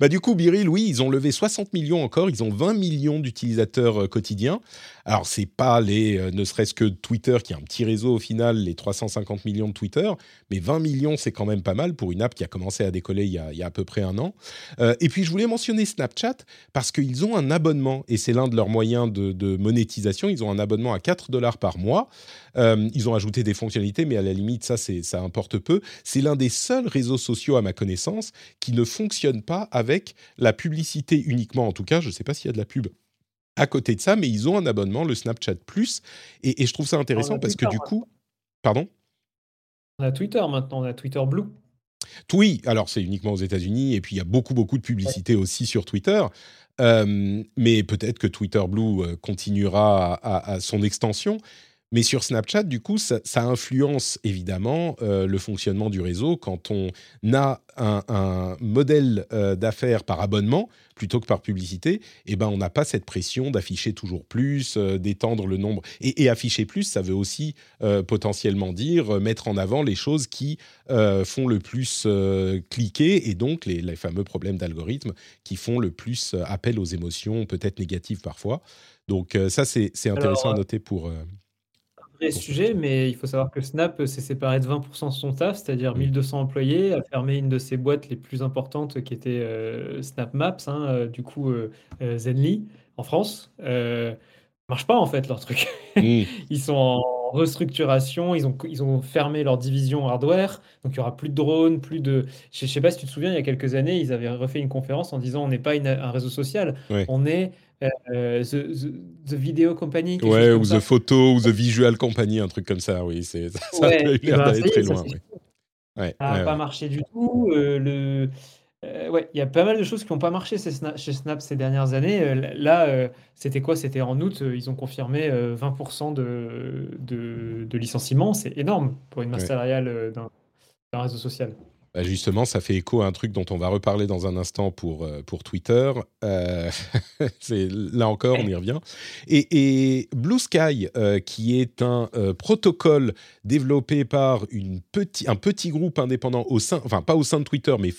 Bah, du coup, Biril, oui, ils ont levé 60 millions encore. Ils ont 20 millions d'utilisateurs euh, quotidiens. Alors, c'est pas les, euh, ne serait-ce que Twitter, qui est un petit réseau au final, les 350 millions de Twitter, mais 20 millions, c'est quand même pas mal pour une app qui a commencé à décoller il y a, à peu près un an. Euh, et puis, je voulais mentionner Snapchat parce qu'ils ont un abonnement et c'est l'un de leurs moyens de, monétisation. Ils ont un abonnement à 4 dollars par mois. Euh, ils ont ajouté des fonctionnalités, mais à la limite, ça, ça importe peu. C'est l'un des seuls réseaux sociaux, à ma connaissance, qui ne fonctionne pas avec la publicité uniquement. En tout cas, je ne sais pas s'il y a de la pub à côté de ça, mais ils ont un abonnement, le Snapchat Plus, et, et je trouve ça intéressant parce que du coup, pardon? On a Twitter maintenant, on a Twitter Blue. Oui, alors c'est uniquement aux États-Unis, et puis il y a beaucoup, beaucoup de publicité aussi sur Twitter. Euh, mais peut-être que Twitter Blue euh, continuera à, à- à son extension. Mais sur Snapchat, du coup, ça, ça influence évidemment euh, le fonctionnement du réseau quand on a un, un modèle euh, d'affaires par abonnement plutôt que par publicité. Et ben, on n'a pas cette pression d'afficher toujours plus, euh, d'étendre le nombre. Et, et afficher plus, ça veut aussi potentiellement dire mettre en avant les choses qui font le plus cliquer et donc les, les fameux problèmes d'algorithme qui font le plus appel aux émotions, peut-être négatives parfois. Donc ça, c'est c'est intéressant Alors, à noter pour... Vrai sujet, mais il faut savoir que Snap s'est séparé de 20% de son taf, c'est-à-dire Mm. 1200 employés, a fermé une de ses boîtes les plus importantes qui était euh, Snap Maps, hein, euh, du coup euh, euh, Zenly en France. Euh, marche pas en fait leur truc. Ils sont en restructuration, ils ont, ils ont fermé leur division hardware, donc il y aura plus de drones, plus de... Je sais pas si tu te souviens, il y a quelques années, ils avaient refait une conférence en disant on n'est pas une- un réseau social, on est euh, the, the, the Video Company, Ouais, ou. The Photo, ou The Visual Company, un truc comme ça, oui. c'est- Ça, ça Ouais, a eu l'air ben, d'aller très ça loin. s'est ouais. Ouais, Ça n'a pas marché du tout. euh, le... euh, ouais, il y a pas mal de choses qui n'ont pas marché chez Snap, chez Snap ces dernières années. Euh, là, euh, c'était quoi? C'était en août, ils ont confirmé euh, 20% de, de, de licenciements. C'est énorme pour une masse salariale d'un réseau social. Bah, justement, ça fait écho à un truc dont on va reparler dans un instant pour, euh, pour Twitter. Euh, là encore, on y revient. Et, Blue Sky, euh, qui est un euh, protocole développé par une petit, un petit groupe indépendant, au sein, enfin pas au sein de Twitter, mais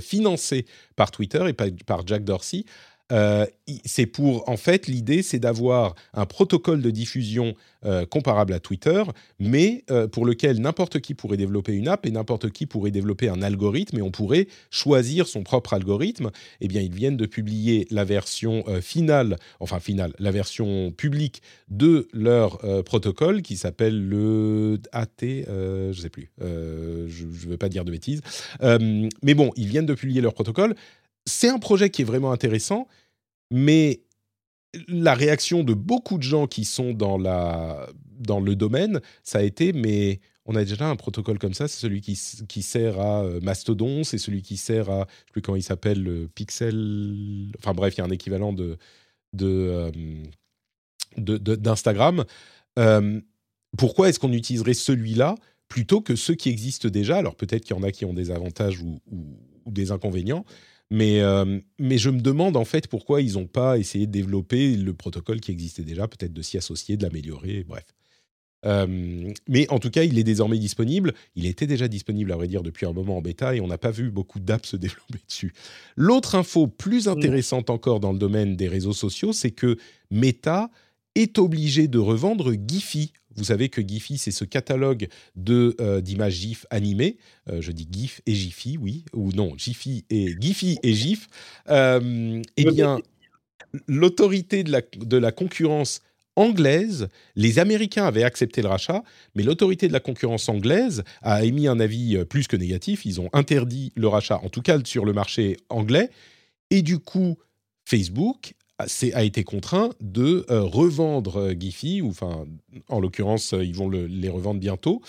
financé par Twitter et par Jack Dorsey. Euh, c'est pour, en fait, l'idée, c'est d'avoir un protocole de diffusion euh, comparable à Twitter, mais euh, pour lequel n'importe qui pourrait développer une app et n'importe qui pourrait développer un algorithme et on pourrait choisir son propre algorithme. Eh bien, ils viennent de publier la version finale, enfin finale, la version publique de leur protocole qui s'appelle le AT, je sais plus, je ne veux pas dire de bêtises. Mais bon, ils viennent de publier leur protocole. C'est un projet qui est vraiment intéressant, mais la réaction de beaucoup de gens qui sont dans, la, dans le domaine, ça a été, mais on a déjà un protocole comme ça, c'est celui qui, qui sert à euh, Mastodon, c'est celui qui sert à, je sais plus comment il s'appelle, le Pixel, enfin bref, il y a un équivalent de, de, euh, d'Instagram. Euh, pourquoi est-ce qu'on utiliserait celui-là plutôt que ceux qui existent déjà? Alors peut-être qu'il y en a qui ont des avantages ou des inconvénients, mais, euh, mais je me demande en fait pourquoi ils n'ont pas essayé de développer le protocole qui existait déjà, peut-être de s'y associer, de l'améliorer, bref. Euh, mais en tout cas, il est désormais disponible. Il était déjà disponible, à vrai dire, depuis un moment en bêta et on n'a pas vu beaucoup d'apps se développer dessus. L'autre info plus intéressante encore dans le domaine des réseaux sociaux, c'est que Meta est obligé de revendre Giphy. Vous savez que Giphy, c'est ce catalogue de, euh, d'images GIF animées. Euh, je dis GIF et Giphy, oui, ou non, Giphy et Giphy et GIF. Euh, eh bien, l'autorité de la, de la concurrence anglaise, les Américains avaient accepté le rachat, mais l'autorité de la concurrence anglaise a émis un avis plus que négatif. Ils ont interdit le rachat, en tout cas sur le marché anglais. Et du coup, Facebook a, c'est- a été contraint de euh, revendre euh, Giphy, ou enfin, en l'occurrence, euh, ils vont le- les revendre bientôt,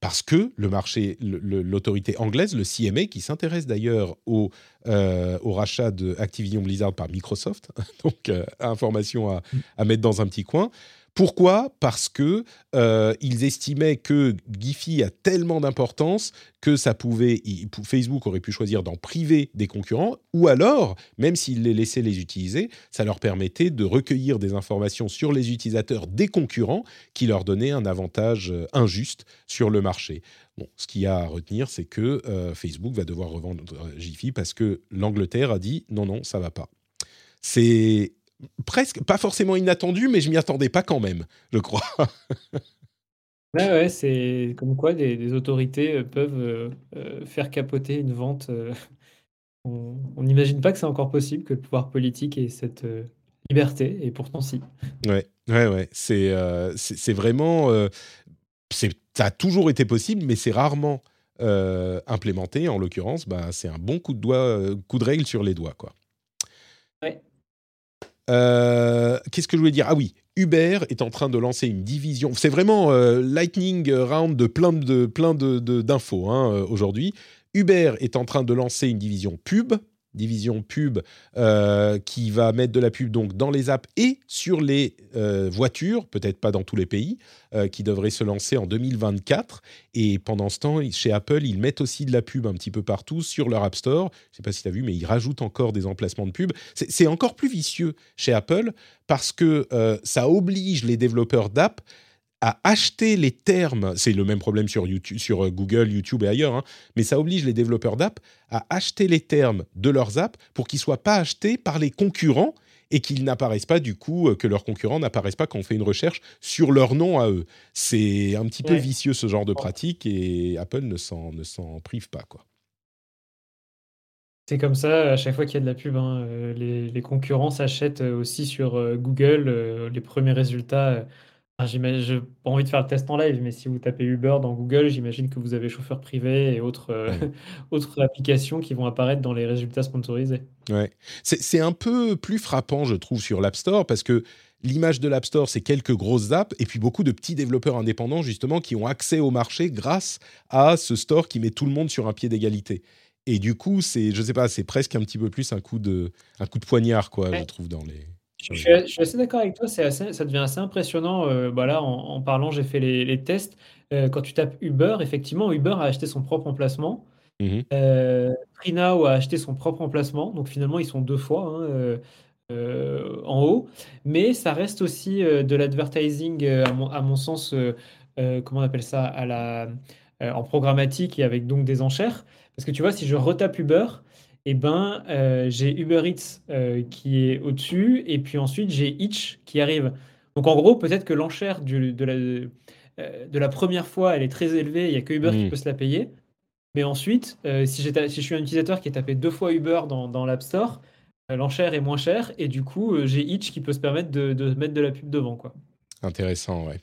parce que le marché, l'autorité anglaise, le CMA, qui s'intéresse d'ailleurs au, au, rachat de Activision Blizzard par Microsoft, donc information à, mettre dans un petit coin, pourquoi? Parce que euh, ils estimaient que Giphy a tellement d'importance que ça pouvait, Facebook aurait pu choisir d'en priver des concurrents, ou alors, même s'ils les laissaient les utiliser, ça leur permettait de recueillir des informations sur les utilisateurs des concurrents qui leur donnaient un avantage euh, injuste sur le marché. Bon, ce qu'il y a à retenir, c'est que euh, Facebook va devoir revendre Giphy parce que l'Angleterre a dit non, non, ça va pas. C'est presque, pas forcément inattendu, mais je m'y attendais pas quand même, je crois. ouais, ouais, c'est comme quoi des, autorités euh, peuvent euh, euh, faire capoter une vente. on n'imagine pas que c'est encore possible que le pouvoir politique ait cette liberté, et pourtant si. Ouais, ouais, ouais. C'est c'est vraiment. ça a toujours été possible, mais c'est rarement implémenté. En l'occurrence, bah, c'est un bon coup de, doigt, coup de règle sur les doigts, quoi. Euh, qu'est-ce que je voulais dire? Ah oui, Uber est en train de lancer une division. C'est vraiment euh, lightning round de plein de plein de d'infos hein, euh, aujourd'hui. Uber est en train de lancer une division pub division pub euh, qui va mettre de la pub donc dans les apps et sur les euh, voitures, peut-être pas dans tous les pays, euh, qui devrait se lancer en 2024. Et pendant ce temps, chez Apple, ils mettent aussi de la pub un petit peu partout sur leur App Store. Je ne sais pas si tu as vu, mais ils rajoutent encore des emplacements de pub. C'est encore plus vicieux chez Apple parce que ça oblige les développeurs d'app à acheter les termes, c'est le même problème sur, YouTube, sur euh, Google, YouTube et ailleurs, hein, mais ça oblige les développeurs d'app à acheter les termes de leurs apps pour qu'ils ne soient pas achetés par les concurrents et qu'ils n'apparaissent pas du coup, euh, que leurs concurrents n'apparaissent pas quand on fait une recherche sur leur nom à eux. C'est un petit peu vicieux ce genre de pratique et Apple ne s'en, ne s'en prive pas. quoi. C'est comme ça, à chaque fois qu'il y a de la pub, hein, euh, les, les, concurrents s'achètent aussi sur Google les premiers résultats ah, je n'ai pas envie de faire le test en live, mais si vous tapez Uber dans Google, j'imagine que vous avez chauffeur privé et autres, euh, autres applications qui vont apparaître dans les résultats sponsorisés. Ouais. C'est un peu plus frappant, je trouve, sur l'App Store parce que l'image de l'App Store, c'est quelques grosses apps et puis beaucoup de petits développeurs indépendants, justement, qui ont accès au marché grâce à ce store qui met tout le monde sur un pied d'égalité. Et du coup, c'est, je sais pas, c'est presque un petit peu plus un coup de, un coup de poignard, quoi, je trouve, dans les. Je suis, assez d'accord avec toi, c'est assez, ça devient assez impressionnant. Euh, bah là, en, parlant, j'ai fait les, tests. Euh, quand tu tapes Uber, effectivement, Uber a acheté son propre emplacement. Mmh euh, a acheté son propre emplacement. Donc finalement, ils sont deux fois hein, en haut. Mais ça reste aussi de l'advertising, à mon, à mon sens, comment on appelle ça, à la, en programmatique et avec donc des enchères. Parce que tu vois, si je retape Uber, eh ben, euh, j'ai Uber Eats euh, qui est au-dessus, et puis ensuite j'ai Itch qui arrive. Donc en gros, peut-être que l'enchère de, la, euh, de la première fois, elle est très élevée, il n'y a que Uber qui hmm. peut se la payer. Mais ensuite, si, si, je suis un utilisateur qui est tapé deux fois Uber dans, dans l'App Store, l'enchère est moins chère, et du coup, j'ai Itch qui peut se permettre de, de, mettre de la pub devant. Quoi. Intéressant, ouais.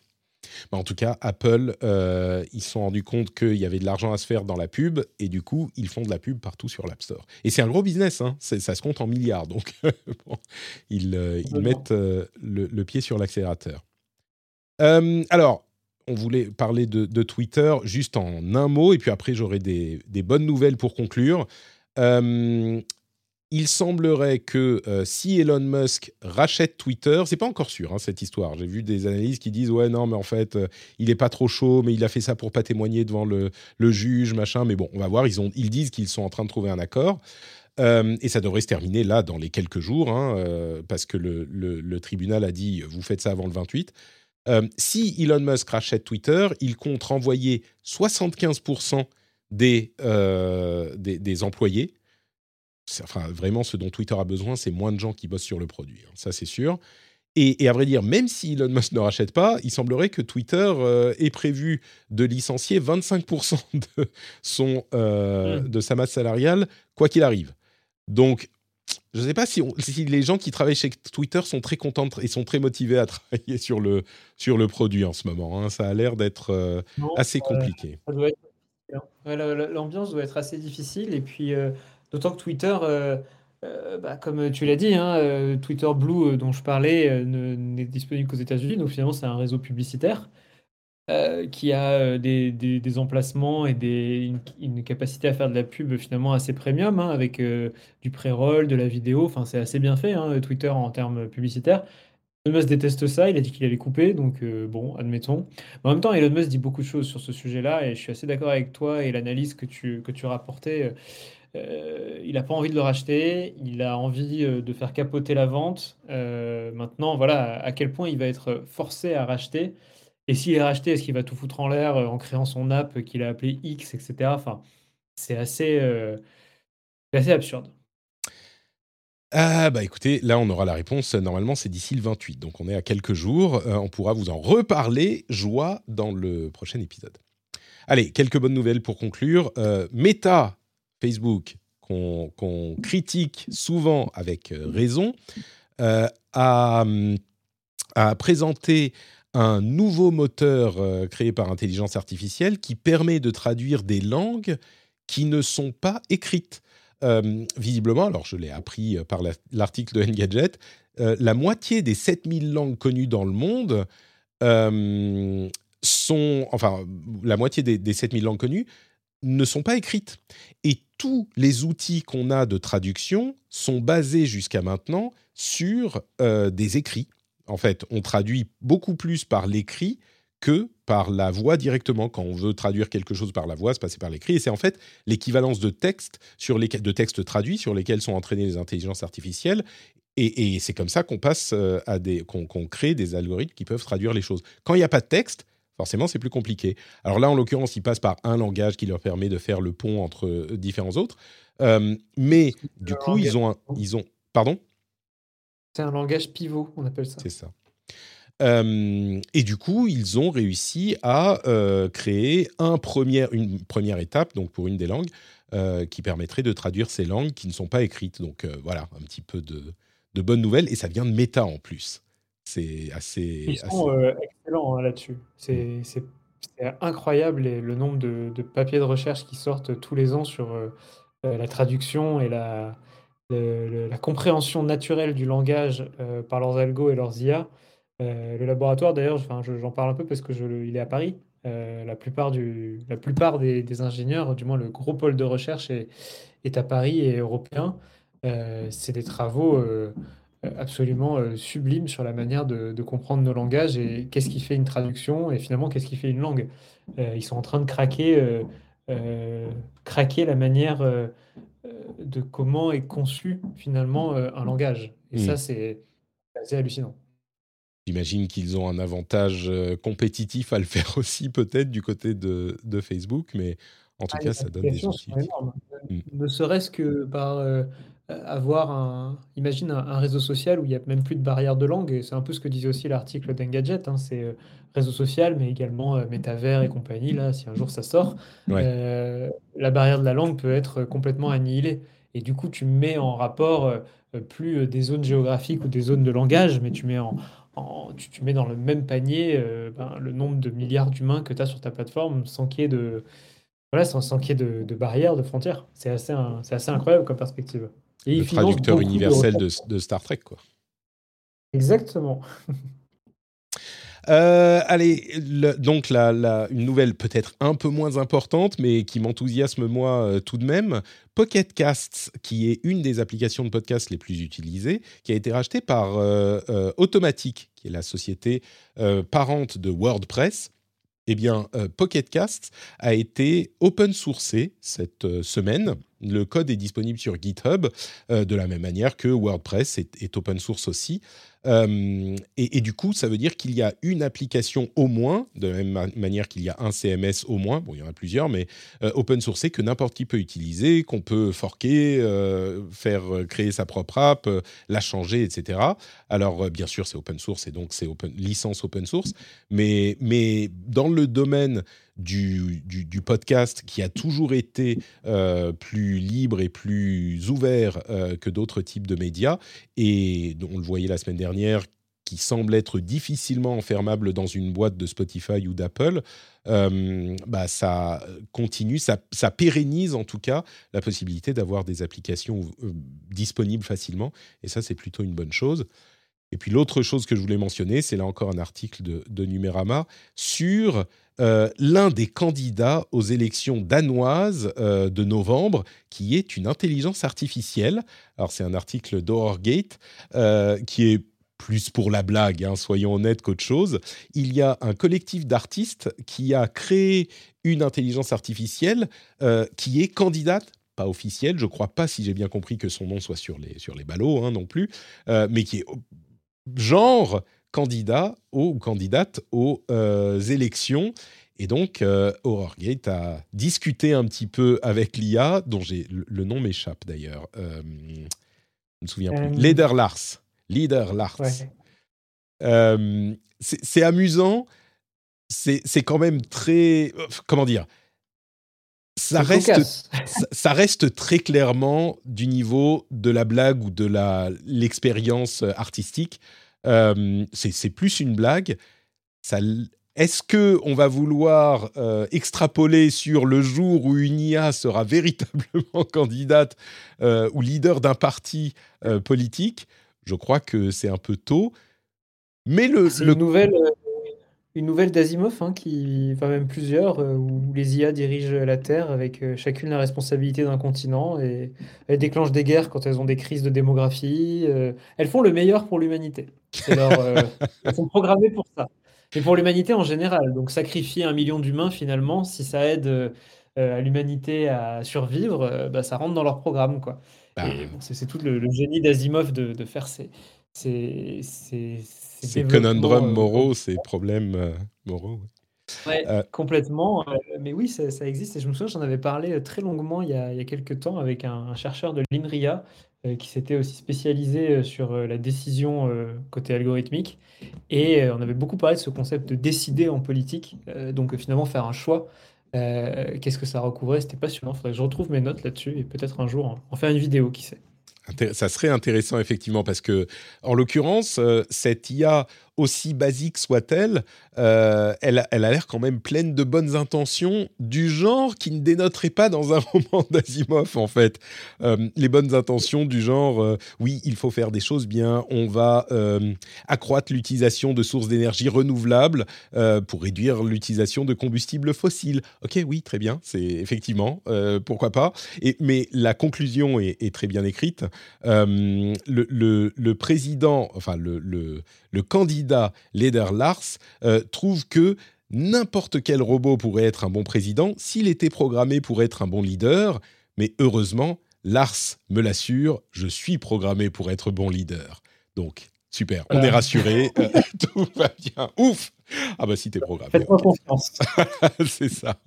Bah, en tout cas, Apple, euh, ils se sont rendus compte qu'il y avait de l'argent à se faire dans la pub et du coup, ils font de la pub partout sur l'App Store. Et c'est un gros business, hein. ça se compte en milliards. Donc, ils, euh, mettent euh, le, pied sur l'accélérateur. alors, on voulait parler de, Twitter juste en un mot et puis après, j'aurai des, des, bonnes nouvelles pour conclure il semblerait que euh, si Elon Musk rachète Twitter, c'est pas encore sûr hein, cette histoire. J'ai vu des analyses qui disent ouais non mais en fait euh, il est pas trop chaud, mais il a fait ça pour pas témoigner devant le, juge machin. Mais bon, on va voir. Ils disent qu'ils sont en train de trouver un accord. Euh, et ça devrait se terminer là dans les quelques jours, hein, parce que le, tribunal a dit vous faites ça avant le 28. si Elon Musk rachète Twitter, il compte renvoyer 75% des, des, des employés enfin, vraiment, ce dont Twitter a besoin, c'est moins de gens qui bossent sur le produit. Hein, ça, c'est sûr. Et, à vrai dire, même si Elon Musk ne rachète pas, il semblerait que Twitter euh, ait prévu de licencier 25% de, son, euh, mmh. de sa masse salariale, quoi qu'il arrive. Donc, je ne sais pas si, si, les gens qui travaillent chez Twitter sont très contents et sont très motivés à travailler sur le, sur le produit en ce moment. Hein. Ça a l'air d'être euh, assez compliqué. L'ambiance doit être assez difficile. Et puis, D'autant que Twitter, euh, euh, bah, comme tu l'as dit, hein, euh, Twitter Blue dont je parlais n'est disponible qu'aux États-Unis, donc finalement c'est un réseau publicitaire. qui a des, emplacements et une, capacité à faire de la pub finalement assez premium, hein, avec du pré-roll, de la vidéo. Enfin, c'est assez bien fait, hein, Twitter en termes publicitaires. Elon Musk déteste ça, il a dit qu'il allait couper, donc bon, admettons. Mais en même temps, Elon Musk dit beaucoup de choses sur ce sujet-là, et je suis assez d'accord avec toi et l'analyse que tu, que tu rapportais. Euh, il n'a pas envie de le racheter, il a envie euh, de faire capoter la vente. Euh, maintenant, voilà, à quel point il va être forcé à racheter? Et s'il est racheté, est-ce qu'il va tout foutre en l'air en créant son app qu'il a appelé X, etc. Enfin, c'est assez, assez absurde. Ah bah écoutez, là on aura la réponse. Normalement c'est d'ici le 28, donc on est à quelques jours. On pourra vous en reparler, joie, dans le prochain épisode. Allez, quelques bonnes nouvelles pour conclure. Meta, Facebook, qu'on critique souvent avec euh, raison, euh, a, présenté un nouveau moteur euh, créé par intelligence artificielle qui permet de traduire des langues qui ne sont pas écrites. Visiblement, alors je l'ai appris par la- l'article de Engadget, la moitié des 7000 langues connues dans le monde sont, enfin, la moitié des, des 7000 langues connues ne sont pas écrites. Et tous les outils qu'on a de traduction sont basés jusqu'à maintenant sur euh, des écrits. En fait, on traduit beaucoup plus par l'écrit que par la voix directement. Quand on veut traduire quelque chose par la voix, c'est passer par l'écrit. Et c'est en fait l'équivalence de textes sur lesquels, de textes traduits sur lesquels sont entraînées les intelligences artificielles. Et, et c'est comme ça qu'on passe euh, à des, qu'on qu'on crée des algorithmes qui peuvent traduire les choses. Quand il n'y a pas de texte, forcément, c'est plus compliqué. Alors là, en l'occurrence, ils passent par un langage qui leur permet de faire le pont entre euh, différents autres. Euh, mais du coup, ils ont, un- ils ont, pardon? C'est un langage pivot, on appelle ça. C'est ça. Euh, et du coup, ils ont réussi à euh, créer un premier, une première étape, donc pour une des langues, qui permettrait de traduire ces langues qui ne sont pas écrites. Donc voilà, un petit peu de, de bonnes nouvelles. Et ça vient de Meta en plus. C'est assez. Ils assez- sont hein, là-dessus. C'est incroyable le nombre de, papiers de recherche qui sortent tous les ans sur euh, euh, la traduction et la, compréhension naturelle du langage euh, par leurs algos et leurs IA. Le laboratoire, d'ailleurs, j'en parle un peu parce que est à Paris. La plupart, des, ingénieurs, du moins le gros pôle de recherche est, à Paris et européen. C'est des travaux absolument euh, sublimes sur la manière de, de comprendre nos langages et qu'est-ce qui fait une traduction et finalement qu'est-ce qui fait une langue. Euh, ils sont en train de craquer, euh, euh, craquer la manière euh, euh, de comment est conçu finalement euh, un langage. Et Mm. ça, c'est assez hallucinant. J'imagine qu'ils ont un avantage euh, compétitif à le faire aussi, peut-être, du côté de, de Facebook. Mais en tout Ah, cas, ça donne des outils. Mm. Ne serait-ce que par euh, avoir un, imagine un, un réseau social où il n'y a même plus de barrière de langue. Et c'est un peu ce que disait aussi l'article d'Engadget. hein, c'est euh, réseau social, mais également euh, métavers et compagnie. Là, si un jour ça sort, Ouais. euh, la barrière de la langue peut être complètement annihilée. Et du coup, tu mets en rapport plus des zones géographiques ou des zones de langage, mais tu mets en, en- tu, tu mets dans le même panier ben, le nombre de milliards d'humains que tu as sur ta plateforme sans qu'il y ait de, voilà, sans, sans qu'il y ait de, de barrières, de frontières. C'est assez, c'est assez incroyable comme perspective. Et Le traducteur universel de, Star Trek, quoi. Exactement. Euh, allez, le- donc la, la- une nouvelle peut-être un peu moins importante, mais qui m'enthousiasme moi euh, tout de même. Pocket Casts, qui est une des applications de podcast les plus utilisées, qui a été rachetée par euh, euh, Automatic, qui est la société parente de WordPress. Eh bien, Pocket Casts a été open sourcé cette semaine. Le code est disponible sur GitHub, euh, de la même manière que WordPress est, open source aussi. Euh, et, du coup, ça veut dire qu'il y a une application au moins, de la même ma- manière qu'il y a un CMS au moins, bon, il y en a plusieurs, mais euh, open sourcé que n'importe qui peut utiliser, qu'on peut forquer, faire créer sa propre app, la changer, etc. Alors, bien sûr, c'est open source et donc c'est open, licence open source, mais dans le domaine du, du, podcast qui a toujours été euh, plus libre et plus ouvert euh, que d'autres types de médias, et on le voyait la semaine dernière, qui semble être difficilement enfermable dans une boîte de Spotify ou d'Apple, euh, bah ça continue, ça, ça pérennise en tout cas la possibilité d'avoir des applications disponibles facilement, et ça c'est plutôt une bonne chose. Et puis l'autre chose que je voulais mentionner, c'est là encore un article de, de sur euh, l'un des candidats aux élections danoises euh, de novembre, qui est une intelligence artificielle. Alors c'est un article d'Horrorgate euh, qui est plus pour la blague, hein, soyons honnêtes qu'autre chose. Il y a un collectif d'artistes qui a créé une intelligence artificielle qui est candidate pas officielle, je crois pas si j'ai bien compris que son nom soit sur les, sur les ballots hein, non plus, mais qui est genre candidat ou candidate aux euh, élections. Et donc, euh, HorrorGate a discuté un petit peu avec l'IA, dont j'ai le nom m'échappe d'ailleurs. Euh, je ne me souviens plus. Euh. Leader Lars. Leader Lars. c'est amusant. C'est quand même très. Comment dire ça reste, ça, reste très clairement du niveau de la blague ou de l'expérience artistique. Euh, c'est plus une blague. est-ce que on va vouloir euh, extrapoler sur le jour où une IA sera véritablement candidate euh, ou leader d'un parti politique? Je crois que c'est un peu tôt. Mais le, le... Une nouvelle une nouvelle d'Asimov, hein, qui, enfin même plusieurs, euh, où les IA dirigent la Terre avec euh, chacune la responsabilité d'un continent et elles déclenchent des guerres quand elles ont des crises de démographie. Euh, elles font le meilleur pour l'humanité. elles sont programmées pour ça. Et pour l'humanité en général. Donc sacrifier un million d'humains finalement, si ça aide à l'humanité à survivre, bah, ça rentre dans leur programme. Quoi. Bah. c'est tout le, génie d'Asimov de, de, faire ces, ces, ces ces conundrums euh, moraux, ces problèmes euh, moraux. Ouais, euh, complètement. mais oui, ça, existe. Et je me souviens, j'en avais parlé très longuement il y a, il y a quelques temps avec un, chercheur de l'INRIA qui s'était aussi spécialisé sur la décision côté algorithmique. Et on avait beaucoup parlé de ce concept de décider en politique. donc finalement, faire un choix. Qu'est-ce que ça recouvrait? C'était passionnant. Il faudrait que je retrouve mes notes là-dessus et peut-être un jour en faire une vidéo, qui sait. Ça serait intéressant effectivement parce que, en l'occurrence, euh, cette IA aussi basique soit-elle, euh, elle, a l'air quand même pleine de bonnes intentions, du genre qui ne dénoterait pas dans un roman d'Asimov, en fait. Euh, les bonnes intentions du genre, euh, oui, il faut faire des choses bien, on va accroître l'utilisation de sources d'énergie renouvelables pour réduire l'utilisation de combustibles fossiles. Ok, oui, très bien, c'est effectivement, pourquoi pas. Mais la conclusion est, très bien écrite. Le, président, enfin le, le candidat Leder Lars euh, trouve que n'importe quel robot pourrait être un bon président s'il était programmé pour être un bon leader, mais heureusement, Lars me l'assure, je suis programmé pour être bon leader. Donc, super, on est rassuré, euh, tout va bien, ouf Ah bah si t'es programmé. Faites-moi confiance. C'est ça.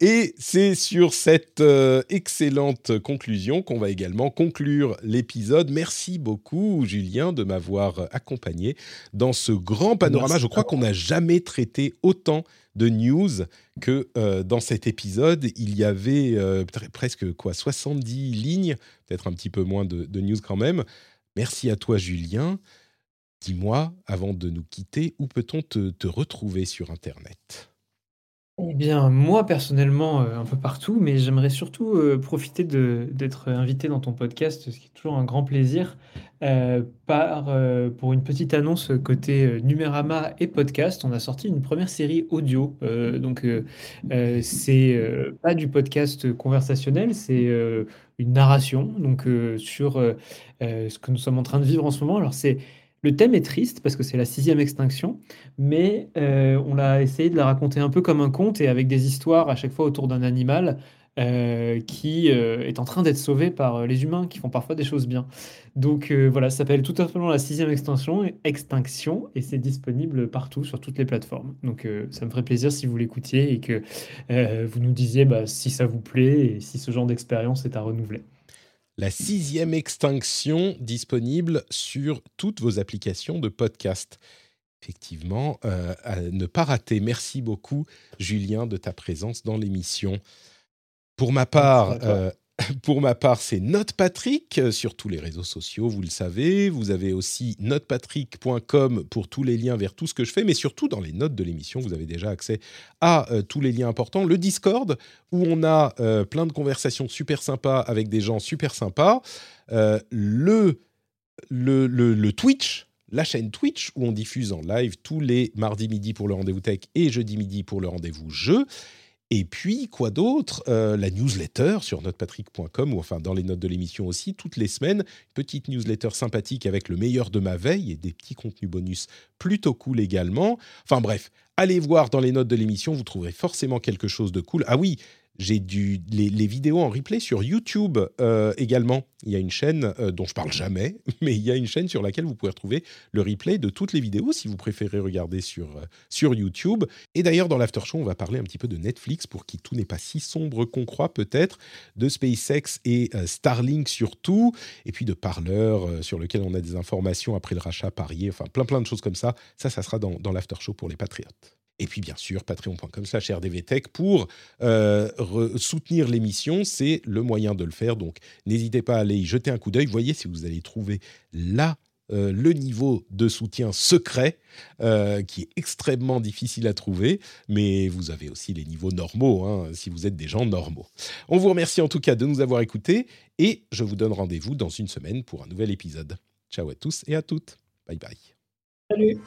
Et c'est sur cette euh, excellente conclusion qu'on va également conclure l'épisode. Merci beaucoup, Julien, de m'avoir accompagné dans ce grand panorama. Je crois qu'on n'a jamais traité autant de news que euh, dans cet épisode. Il y avait euh, presque quoi 70 lignes, peut-être un petit peu moins de, news quand même. Merci à toi, Julien. Dis-moi, avant de nous quitter, où peut-on te retrouver sur Internet? Eh bien, moi, personnellement, euh, un peu partout, mais j'aimerais surtout, euh, profiter d'être invité dans ton podcast, ce qui est toujours un grand plaisir, euh, par, pour une petite annonce côté, Numérama et podcast. On a sorti une première série audio, donc c'est, pas du podcast conversationnel, c'est, une narration, donc sur, ce que nous sommes en train de vivre en ce moment. Alors c'est le thème est triste parce que c'est la sixième extinction, mais euh, on a essayé de la raconter un peu comme un conte et avec des histoires à chaque fois autour d'un animal euh, qui euh, est en train d'être sauvé par les humains qui font parfois des choses bien. Donc voilà, ça s'appelle tout simplement la sixième extinction, extinction et c'est disponible partout sur toutes les plateformes. Donc ça me ferait plaisir si vous l'écoutiez et que vous nous disiez bah, si ça vous plaît et si ce genre d'expérience est à renouveler la sixième extinction disponible sur toutes vos applications de podcast. Effectivement, euh, à ne pas rater. Merci beaucoup, Julien, de ta présence dans l'émission. Pour ma part, Pour ma part, c'est NotePatrick euh, sur tous les réseaux sociaux, vous le savez. Vous avez aussi notepatrick.com pour tous les liens vers tout ce que je fais, mais surtout dans les notes de l'émission, vous avez déjà accès à euh, tous les liens importants. Le Discord, où on a euh, plein de conversations super sympas avec des gens super sympas. le le, le, Twitch, la chaîne Twitch où on diffuse en live tous les mardis midi pour le rendez-vous tech et jeudi midi pour le rendez-vous jeu. Et puis, quoi d'autre euh, La newsletter sur notrepatrick.com, ou enfin dans les notes de l'émission aussi, toutes les semaines, petite newsletter sympathique avec le meilleur de ma veille et des petits contenus bonus plutôt cool également. Enfin bref, allez voir dans les notes de l'émission, vous trouverez forcément quelque chose de cool. Ah oui, j'ai du, les, vidéos en replay sur YouTube euh, également. Il y a une chaîne euh, dont je parle jamais, mais il y a une chaîne sur laquelle vous pouvez retrouver le replay de toutes les vidéos si vous préférez regarder sur, euh, sur YouTube. Et d'ailleurs, dans l'After Show, on va parler un petit peu de Netflix pour qui tout n'est pas si sombre qu'on croit peut-être, de SpaceX et Starlink surtout, et puis de Parleur sur lequel on a des informations après le rachat parier, enfin plein plein de choses comme ça. Ça, ça sera dans, dans l'After Show pour les patriotes. Et puis bien sûr, patreon.com slash rdvtech pour euh, soutenir l'émission, c'est le moyen de le faire. Donc n'hésitez pas à aller y jeter un coup d'œil. Voyez si vous allez trouver là euh, le niveau de soutien secret euh, qui est extrêmement difficile à trouver, mais vous avez aussi les niveaux normaux hein, si vous êtes des gens normaux. On vous remercie en tout cas de nous avoir écoutés et je vous donne rendez-vous dans une semaine pour un nouvel épisode. Ciao à tous et à toutes. Bye bye. Salut.